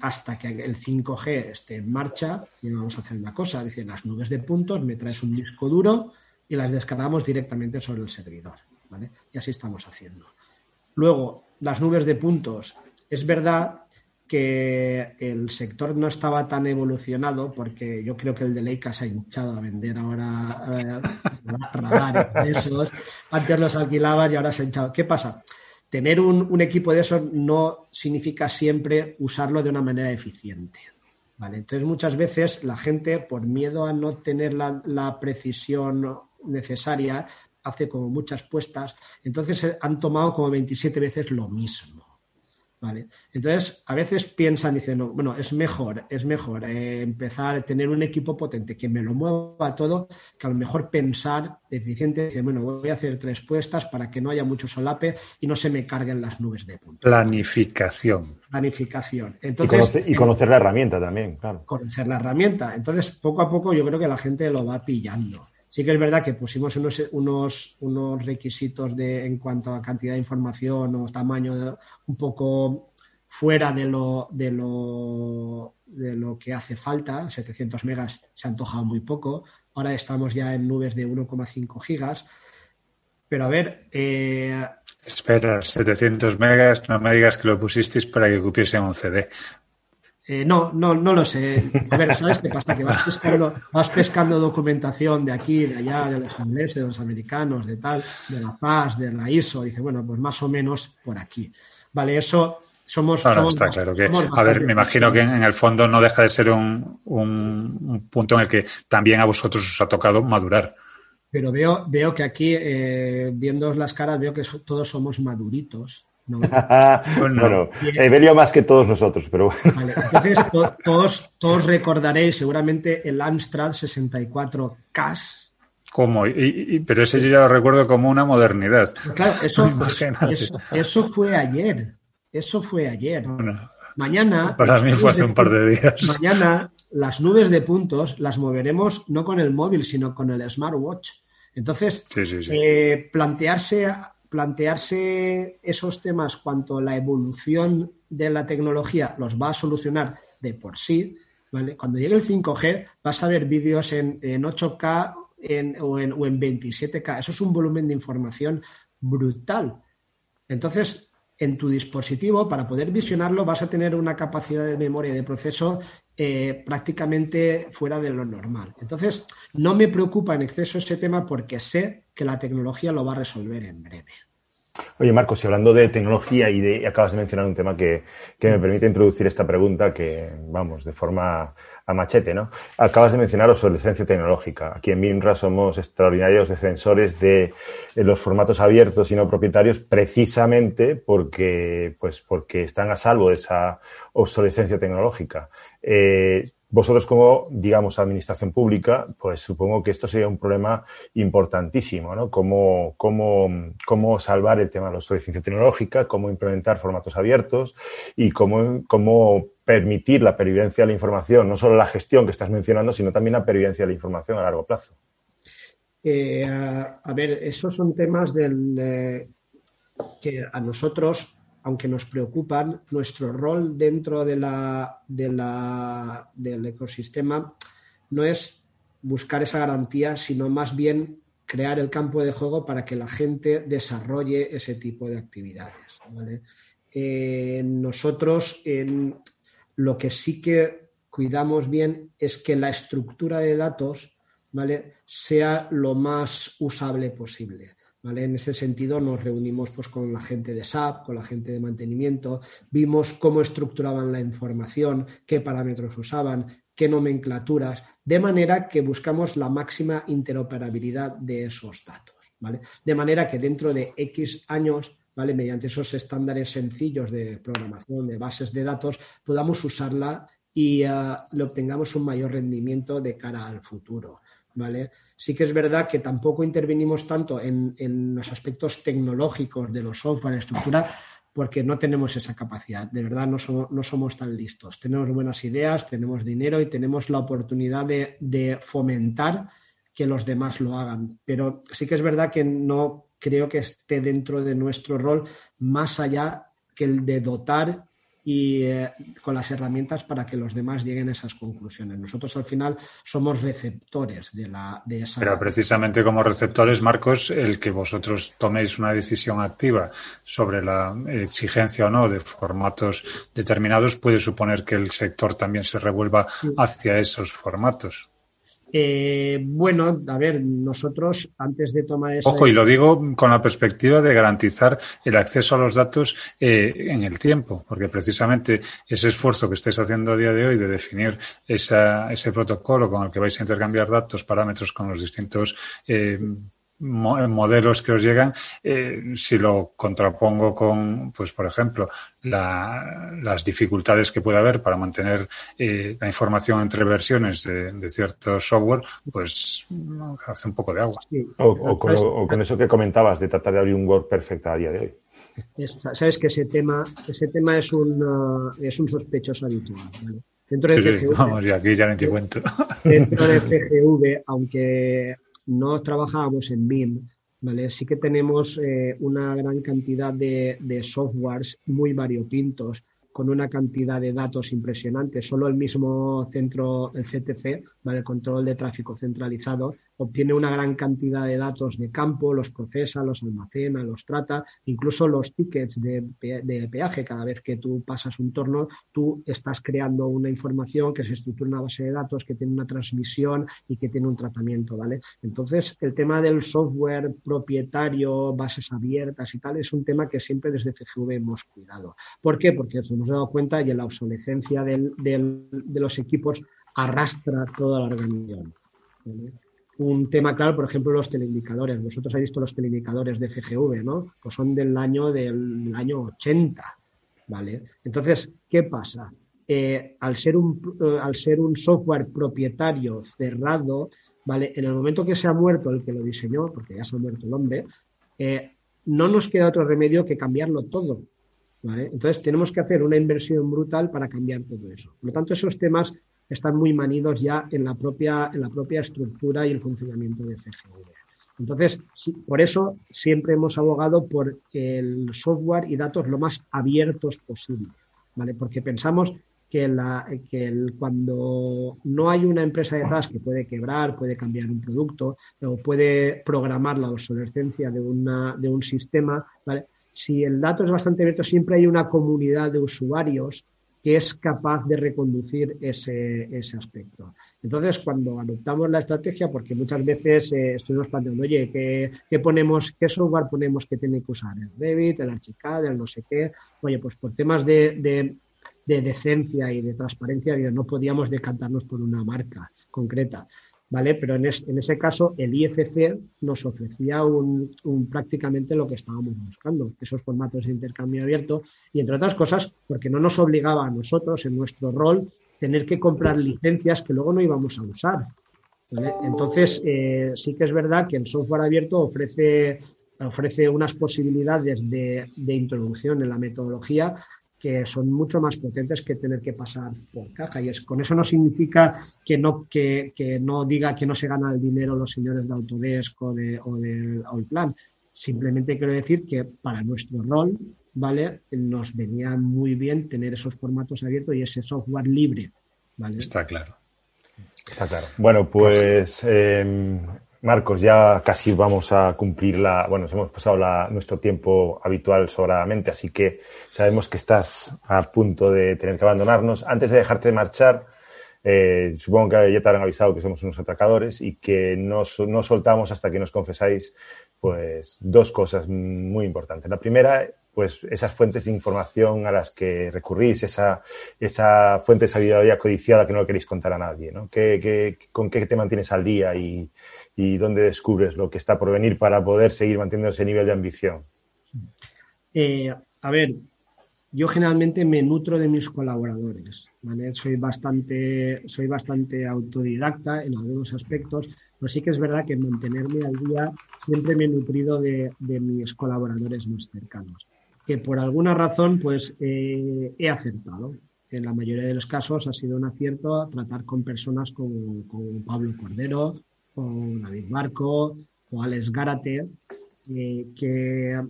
hasta que el 5G esté en marcha, vamos a hacer una cosa. Dicen las nubes de puntos, me traes un disco duro y las descargamos directamente sobre el servidor. ¿vale? Y así estamos haciendo. Luego, las nubes de puntos. Es verdad que el sector no estaba tan evolucionado porque yo creo que el de Leica se ha hinchado a vender ahora eh, radares esos. Antes los alquilabas y ahora se ha hinchado. ¿Qué pasa? Tener un, equipo de esos no significa siempre usarlo de una manera eficiente. ¿vale? Entonces, muchas veces la gente, por miedo a no tener la, la precisión necesaria, hace como muchas puestas. Entonces, han tomado como 27 veces lo mismo. ¿Vale? Entonces, a veces piensan, dicen, bueno, es mejor, es mejor eh, empezar a tener un equipo potente que me lo mueva todo, que a lo mejor pensar eficiente, decir, bueno, voy a hacer tres puestas para que no haya mucho solape y no se me carguen las nubes de punto. Planificación. Planificación. Entonces, y, conocer la herramienta también, claro. Conocer la herramienta. Entonces, poco a poco yo creo que la gente lo va pillando. Sí que es verdad que pusimos unos, unos, unos requisitos de, en cuanto a cantidad de información o tamaño un poco fuera de lo, de lo, de lo que hace falta. 700 megas se ha antojado muy poco. Ahora estamos ya en nubes de 1,5 gigas. Pero a ver. Eh... Espera, 700 megas, no me digas que lo pusisteis para que cupiese un CD. Eh, no, no, no lo sé. A ver, ¿sabes qué pasa? Que vas pescando, vas pescando documentación de aquí, de allá, de los ingleses, de los americanos, de tal, de la paz, de la ISO. Dice, bueno, pues más o menos por aquí. Vale, eso somos. está claro que. A ver, me imagino que en el fondo no deja de ser un, un, punto en el que también a vosotros os ha tocado madurar. Pero veo, veo que aquí, eh, viendo las caras, veo que todos somos maduritos *laughs* bueno, Evelio más que todos nosotros, pero bueno. entonces todos, todos recordaréis seguramente el Amstrad 64 CAS. ¿Cómo? pero ese yo ya lo recuerdo como una modernidad. Claro, eso, *laughs* fue ayer. Eso fue ayer. mañana. Para mí fue hace un par de días. Mañana las nubes de puntos las moveremos no con el móvil, sino con el smartwatch. Entonces, eh, plantearse plantearse esos temas cuanto la evolución de la tecnología los va a solucionar de por sí. Cuando llegue el 5G vas a ver vídeos en, 8K o, en, o en 27K. Eso es un volumen de información brutal. Entonces, en tu dispositivo, para poder visionarlo, vas a tener una capacidad de memoria de proceso eh, prácticamente fuera de lo normal. Entonces, no me preocupa en exceso ese tema porque sé que la tecnología lo va a resolver en breve. Oye, Marcos, y hablando de tecnología y, de, acabas de mencionar un tema que, me permite introducir esta pregunta que, vamos, de forma a machete, ¿no? Acabas de mencionar obsolescencia tecnológica. Aquí en MINRA somos extraordinarios defensores de, los formatos abiertos y no propietarios precisamente porque, pues, porque están a salvo de esa obsolescencia tecnológica. Eh, vosotros como, digamos, administración pública, pues supongo que esto sería un problema importantísimo, ¿no? Cómo, cómo, cómo salvar el tema de la obsolescencia tecnológica, cómo implementar formatos abiertos y cómo, cómo permitir la pervivencia de la información, no solo la gestión que estás mencionando, sino también la pervivencia de la información a largo plazo. Eh, a, ver, esos son temas del, eh, que a nosotros aunque nos preocupan, nuestro rol dentro de la, del ecosistema no es buscar esa garantía, sino más bien crear el campo de juego para que la gente desarrolle ese tipo de actividades. Eh, nosotros lo que sí que cuidamos bien es que la estructura de datos sea lo más usable posible. En ese sentido nos reunimos pues, con la gente de SAP, con la gente de mantenimiento, vimos cómo estructuraban la información, qué parámetros usaban, qué nomenclaturas, de manera que buscamos la máxima interoperabilidad de esos datos. De manera que dentro de X años, mediante esos estándares sencillos de programación de bases de datos, podamos usarla y uh, le obtengamos un mayor rendimiento de cara al futuro. ¿Vale? Sí que es verdad que tampoco intervenimos tanto en, los aspectos tecnológicos de los software, estructura, porque no tenemos esa capacidad. De verdad, no somos, no somos tan listos. Tenemos buenas ideas, tenemos dinero y tenemos la oportunidad de, de fomentar que los demás lo hagan. Pero sí que es verdad que no creo que esté dentro de nuestro rol más allá que el de dotar y eh, con las herramientas para que los demás lleguen a esas conclusiones. Nosotros al final somos receptores de, la, de esa. Pero precisamente como receptores, Marcos, el que vosotros toméis una decisión activa sobre la exigencia o no de formatos determinados puede suponer que el sector también se revuelva hacia esos formatos. Eh, bueno, a ver, nosotros antes de tomar esa... Ojo, y lo digo con la perspectiva de garantizar el acceso a los datos eh, en el tiempo, porque precisamente ese esfuerzo que estáis haciendo a día de hoy de definir ese protocolo con el que vais a intercambiar datos, parámetros con los distintos eh, modelos que os llegan, eh, si lo contrapongo con, pues por ejemplo, las dificultades que puede haber para mantener eh, la información entre versiones de, de cierto software, pues hace un poco de agua. O, con, eso que comentabas de tratar de abrir un Word perfecto a día de hoy. Sabes que ese tema, ese tema es un, es un sospechoso habitual. Dentro de FGV, vamos, y aquí ya no te cuento. Dentro de FGV, aunque no trabajábamos en BIM, ¿vale? Sí que tenemos eh, una gran cantidad de, de softwares muy variopintos con una cantidad de datos impresionante. Solo el mismo centro, el CTC, ¿vale? el control de tráfico centralizado, obtiene una gran cantidad de datos de campo, los procesa, los almacena, los trata, incluso los tickets de, peaje. Cada vez que tú pasas un torno, tú estás creando una información que se estructura en una base de datos, que tiene una transmisión y que tiene un tratamiento, ¿vale? Entonces, el tema del software propietario, bases abiertas y tal, es un tema que siempre desde FGV hemos cuidado. ¿Por qué? Porque nos hemos dado cuenta en la obsolescencia de los equipos arrastra toda la organización un tema claro, por ejemplo, los teleindicadores. Vosotros habéis visto los teleindicadores de FGV, ¿no? Pues son del año del año 80, ¿vale? Entonces, ¿qué pasa? Eh, al, ser un, eh, al ser un software propietario cerrado, ¿vale? En el momento que se ha muerto el que lo diseñó, porque ya se ha muerto el hombre, eh, no nos queda otro remedio que cambiarlo todo, ¿vale? Entonces, tenemos que hacer una inversión brutal para cambiar todo eso. Por lo tanto, esos temas están muy manidos ya en la propia, en la propia estructura y el funcionamiento de CGV. Entonces, por eso siempre hemos abogado por el software y datos lo más abiertos posible, ¿vale? Porque pensamos que, la, que cuando no hay una empresa detrás que puede quebrar, puede cambiar un producto o puede programar la obsolescencia de, una, de un sistema, ¿vale? Si el dato es bastante abierto, siempre hay una comunidad de usuarios que es capaz de reconducir ese, ese aspecto. Entonces, cuando adoptamos la estrategia, porque muchas veces eh, estuvimos planteando, oye, ¿qué, ponemos, qué software ponemos que tiene que usar? El Revit, el Archicad, el no sé qué. Oye, pues por temas de, decencia y de transparencia, no podíamos decantarnos por una marca concreta. ¿Vale? Pero en, ese caso el IFC nos ofrecía un, prácticamente lo que estábamos buscando, esos formatos de intercambio abierto y entre otras cosas porque no nos obligaba a nosotros en nuestro rol tener que comprar licencias que luego no íbamos a usar. Entonces, eh, sí que es verdad que el software abierto ofrece, ofrece unas posibilidades de, introducción en la metodología que son mucho más potentes que tener que pasar por caja. Y es, con eso no significa que no, que, no diga que no se gana el dinero los señores de Autodesk o, de, o del Plan. Simplemente quiero decir que para nuestro rol ¿vale? Nos venía muy bien tener esos formatos abiertos y ese software libre, ¿vale? Está claro. Está claro. Bueno, pues em, Marcos, ya casi vamos a cumplir la, bueno, nos hemos pasado nuestro tiempo habitual sobradamente, así que sabemos que estás a punto de tener que abandonarnos. Antes de dejarte marchar, eh, supongo que ya te habrán avisado que somos unos atracadores y que no, no soltamos hasta que nos confesáis, pues, dos cosas muy importantes. La primera pues esas fuentes de información a las que recurrís, esa, esa fuente de sabiduría codiciada que no queréis contar a nadie, ¿no? ¿Qué, con qué te mantienes al día y, dónde descubres lo que está por venir para poder seguir manteniendo ese nivel de ambición? Eh, a ver, yo generalmente me nutro de mis colaboradores, Soy bastante, soy bastante autodidacta en algunos aspectos, pero sí que es verdad que mantenerme al día siempre me he nutrido de mis colaboradores más cercanos que por alguna razón pues eh, he acertado. En la mayoría de los casos ha sido un acierto tratar con personas como, Pablo Cordero, o David Marco, o Alex Gárate, eh, que,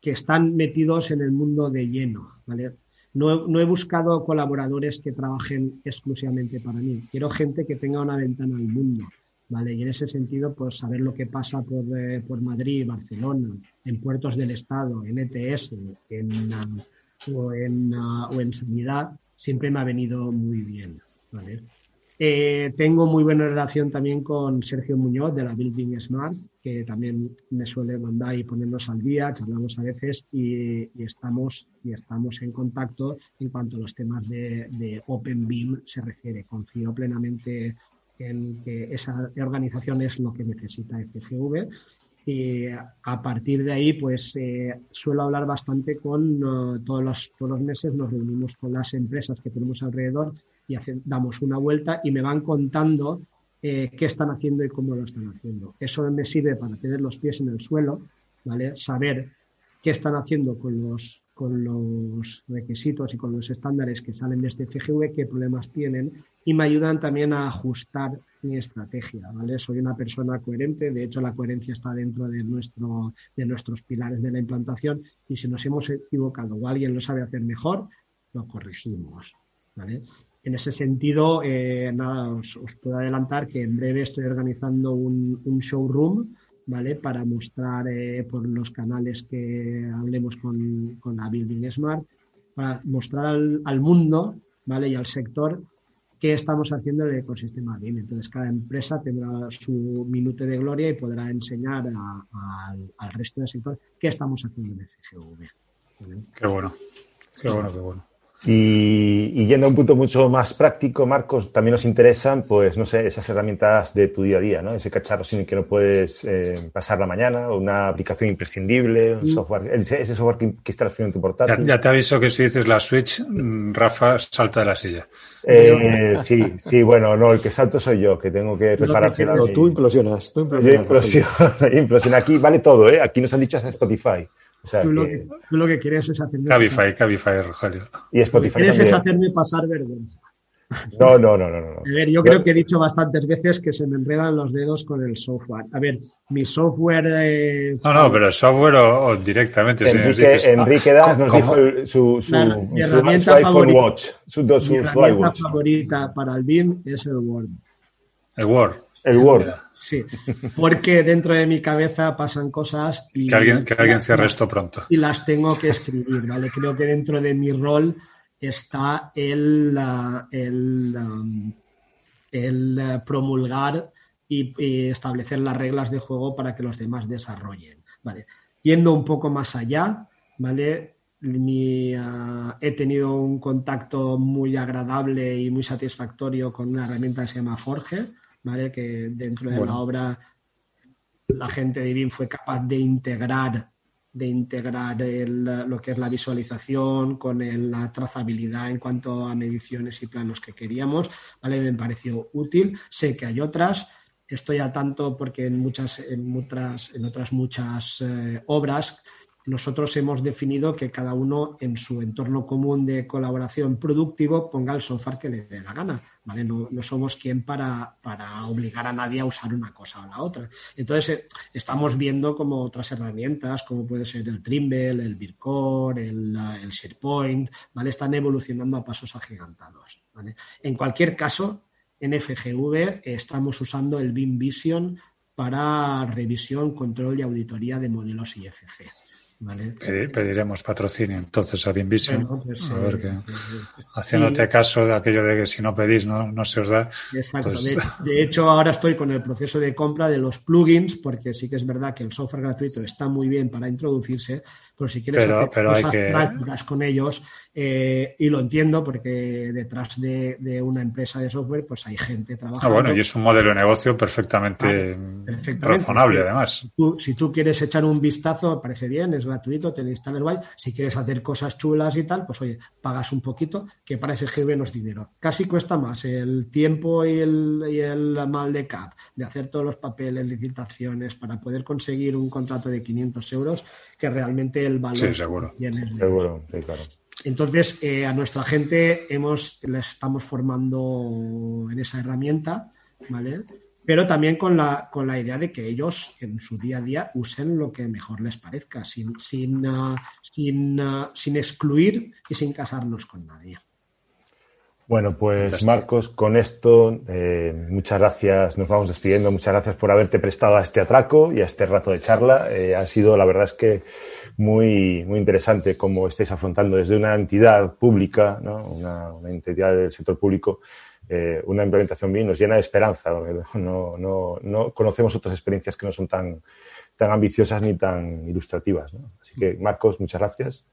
que, están metidos en el mundo de lleno. ¿vale? No, no, he buscado colaboradores que trabajen exclusivamente para mí. Quiero gente que tenga una ventana al mundo. ¿vale? Y en ese sentido, pues saber lo que pasa por, eh, por Madrid, Barcelona, en puertos del Estado, en ETS, en, o, en, o en sanidad, siempre me ha venido muy bien, ¿vale? Eh, tengo muy buena relación también con Sergio Muñoz de la Building Smart, que también me suele mandar y ponernos al día, charlamos a veces y, estamos, y estamos en contacto en cuanto a los temas de, de Open BIM se refiere. Confío plenamente en que esa organización es lo que necesita FGV. Y a partir de ahí, pues eh, suelo hablar bastante con uh, todos, los, todos los meses, nos reunimos con las empresas que tenemos alrededor y damos una vuelta y me van contando eh, qué están haciendo y cómo lo están haciendo. Eso me sirve para tener los pies en el suelo, ¿vale? Saber qué están haciendo con los, requisitos y con los estándares que salen de este FGV, qué problemas tienen y me ayudan también a ajustar mi estrategia, ¿vale? Soy una persona coherente, de hecho la coherencia está dentro de, nuestro, de nuestros pilares de la implantación y si nos hemos equivocado o alguien lo sabe hacer mejor, lo corregimos, ¿vale? En ese sentido, eh, nada, os, puedo adelantar que en breve estoy organizando un, showroom ¿vale? Para mostrar eh, por los canales que hablemos con, con, la Building Smart, para mostrar al, mundo, ¿vale? Y al sector qué estamos haciendo en el ecosistema BIM. Entonces, cada empresa tendrá su minuto de gloria y podrá enseñar al resto del sector qué estamos haciendo en FGV. Qué bueno, qué bueno, qué bueno. Y, yendo a un punto mucho más práctico, Marcos, también nos interesan, pues, no sé, esas herramientas de tu día a día, ¿no? Ese cacharro sin el que no puedes eh, pasar la mañana, una aplicación imprescindible, un mm. software, ese, software que, que está en tu portátil. Ya, te aviso que si dices la Switch, mm, Rafa salta de la silla. Eh, sí, sí, bueno, no, el que salto soy yo, que tengo que reparar. No, tú implosionas, tú implosionas. *laughs* Aquí vale todo, ¿eh? Aquí nos han dicho hasta Spotify tú, lo que, lo que quieres es hacerme. Cabify, Cabify, Rogelio. Y Spotify. Lo que quieres es hacerme pasar vergüenza. No, no, no, no. no. A ver, yo creo que he dicho bastantes veces que se me enredan los dedos con el software. A ver, mi software. Eh, no, no, pero el software o, directamente. Enrique, si Enrique Das nos dijo su, su, mi herramienta favorita, Watch. Su, mi herramienta favorita para el BIM es el Word. El Word. El Word. Sí, porque dentro de mi cabeza pasan cosas y... Que alguien, que alguien cierre esto pronto. Y las tengo que escribir, ¿vale? Creo que dentro de mi rol está el, el, el eh, promulgar y, establecer las reglas de juego para que los demás desarrollen. ¿vale? Yendo un poco más allá, ¿vale? Ah, he tenido un contacto muy agradable y muy satisfactorio con una herramienta que se llama Forge, ¿vale? que dentro de la obra la gente de BIM fue capaz de integrar de integrar lo que es la visualización con la trazabilidad en cuanto a mediciones y planos que queríamos, ¿vale? Me pareció útil. Sé que hay otras, estoy a tanto porque en muchas, en otras, en otras muchas eh, obras nosotros hemos definido que cada uno en su entorno común de colaboración productivo ponga el software que le dé la gana. ¿vale? No, somos quien para, para, obligar a nadie a usar una cosa o la otra. Entonces, eh, estamos viendo como otras herramientas, como puede ser el Trimble, el Vircore, el, SharePoint, ¿vale? están evolucionando a pasos agigantados. En cualquier caso, en FGV estamos usando el BIM Vision para revisión, control y auditoría de modelos IFC pediremos patrocinio entonces a Binvision. Pues a ver que, haciéndote caso de aquello de que si no pedís no, no se os da. Exacto. Pues *laughs* de, hecho, ahora estoy con el proceso de compra de los plugins, porque sí que es verdad que el software gratuito está muy bien para introducirse, pero si quieres hacer cosas prácticas con ellos, eh, y lo entiendo porque detrás de, una empresa de software pues hay gente trabajando. Ah, bueno, y es un modelo de negocio perfectamente, razonable además. si tú quieres echar un vistazo, parece bien, es gratuito, te instalas guay. Si quieres hacer cosas chulas y tal, pues oye, pagas un poquito, que parece que menos dinero. Casi cuesta más el tiempo y el, y el mal de cap de hacer todos los papeles, licitaciones, para poder conseguir un contrato de 500 euros, que realmente el valor... Sí, seguro. Seguro, sí, claro. Entonces, eh, a nuestra gente hemos, estamos formando en esa herramienta, ¿vale? Pero también con la, con la idea de que ellos en su día a día usen lo que mejor les parezca, sin, sin, uh, sin, uh, sin excluir y sin casarnos con nadie. Bueno, pues Marcos, con esto, eh, muchas gracias, nos vamos despidiendo, muchas gracias por haberte prestado a este atraco y a este rato de charla. Eh, ha sido, la verdad es que muy, muy interesante cómo estáis afrontando desde una entidad pública, ¿no? una, entidad del sector público, eh, una implementación bien nos llena de esperanza. No, no, no, conocemos otras experiencias que no son tan, tan ambiciosas ni tan ilustrativas. ¿no? Así que, Marcos, muchas gracias.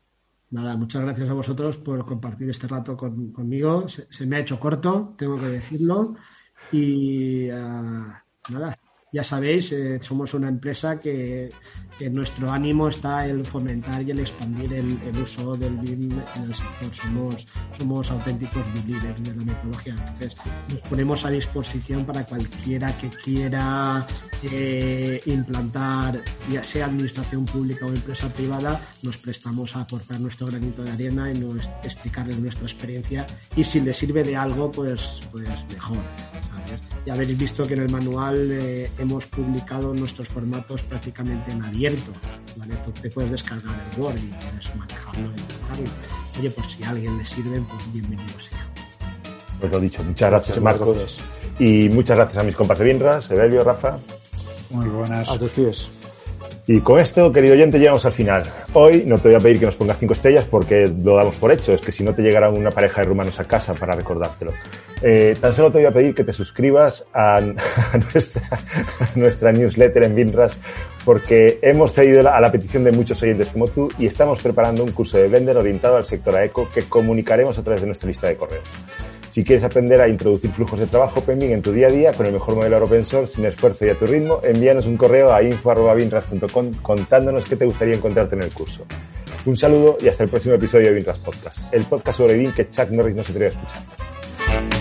Nada, muchas gracias a vosotros por compartir este rato conmigo. Se, me ha hecho corto, tengo que decirlo. Y ah, nada, ya sabéis, eh, somos una empresa que, nuestro ánimo está en fomentar y el expandir el, uso del BIM en el sector. Somos, somos auténticos líderes de la metodología. Entonces, nos ponemos a disposición para cualquiera que quiera eh, implantar, ya sea administración pública o empresa privada, nos prestamos a aportar nuestro granito de arena y nos, explicarles nuestra experiencia. Y si les sirve de algo, pues, pues mejor. Ya habéis visto que en el manual eh, hemos publicado nuestros formatos prácticamente en abierto. ¿vale? Tú te puedes descargar el Word y puedes manejarlo y tocarlo. Oye, pues si a alguien le sirve, pues bienvenido sea. Pues lo dicho, muchas gracias Marcos. Y muchas gracias a mis compas de Binras, Evelio, Rafa. Muy buenas. A tus pies. Y con esto, querido oyente, llegamos al final. Hoy no te voy a pedir que nos pongas cinco estrellas porque lo damos por hecho. Es que si no te llegará una pareja de rumanos a casa para recordártelo. Eh, tan solo te voy a pedir que te suscribas a, *laughs* nuestra, newsletter en Vinras porque hemos cedido a la petición de muchos oyentes como tú y estamos preparando un curso de Blender orientado al sector AECO que comunicaremos a través de nuestra lista de correo. Si quieres aprender a introducir flujos de trabajo pending en tu día a día con el mejor modelo open source sin esfuerzo y a tu ritmo, envíanos un correo a info.binras.com contándonos qué te gustaría encontrarte en el curso. Un saludo y hasta el próximo episodio de Binras Podcast, el podcast sobre BIM que Chuck Norris no se atreve a escuchar.